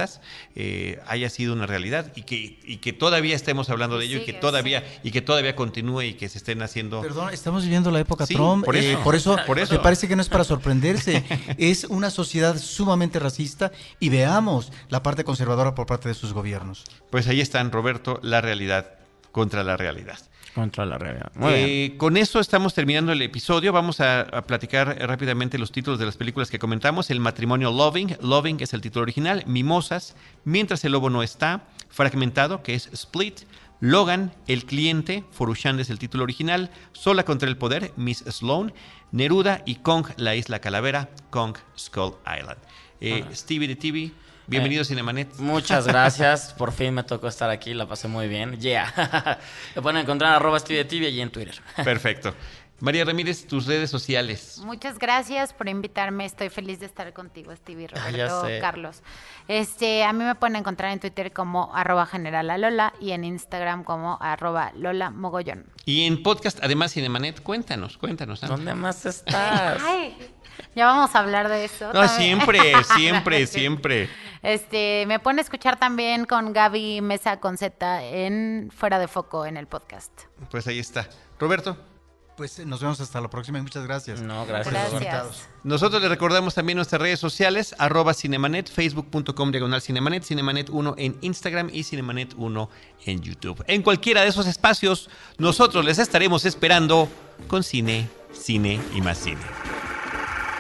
eh, haya sido una realidad y que, y que todavía estemos hablando de ello y que todavía, y que todavía continúe y que se estén haciendo. Perdón, estamos viviendo la época Sí, Trump, por eh, eso. por eso, Por eso. me parece que no es para sorprenderse, <laughs> es una sociedad sumamente racista y veamos la parte conservadora por parte de sus gobiernos. Pues ahí están, Roberto, la realidad contra la realidad. Contra la realidad. Eh, con eso estamos terminando el episodio. Vamos a, a platicar rápidamente los títulos de las películas que comentamos. El matrimonio Loving, Loving es el título original. Mimosas, Mientras el lobo no está. Fragmentado, que es Split. Logan, El Cliente, Forushand es el título original, Sola contra el Poder, Miss Sloan, Neruda y Kong, La Isla Calavera, Kong Skull Island. Eh, Stevie de TV, bienvenido a Cinemanet. Muchas <laughs> gracias. Por fin me tocó estar aquí. La pasé muy bien. Yeah. <laughs> Me pueden encontrar arroba Stevie de TV allí en Twitter. <laughs> Perfecto. María Ramírez, tus redes sociales. Muchas gracias por invitarme. Estoy feliz de estar contigo, Stevie, Roberto. Carlos. Este, a mí me pueden encontrar en Twitter como arroba general a Lola y en Instagram como arroba Lola Mogollón. Y en podcast, además Cinemanet, cuéntanos, cuéntanos. ¿Dónde más estás? Ay, <laughs> ya vamos a hablar de eso. No, también. siempre, <laughs> siempre, siempre. Este, me pueden escuchar también con Gaby Mesa con Z en Fuera de Foco en el podcast. Pues ahí está. Roberto. Pues eh, nos vemos hasta la próxima y muchas gracias. No, gracias. Roberto. Gracias. Nosotros les recordamos también nuestras redes sociales, arroba Cinemanet, facebook.com diagonal Cinemanet, Cinemanet1 en Instagram y Cinemanet1 en YouTube. En cualquiera de esos espacios, nosotros les estaremos esperando con cine, cine y más cine.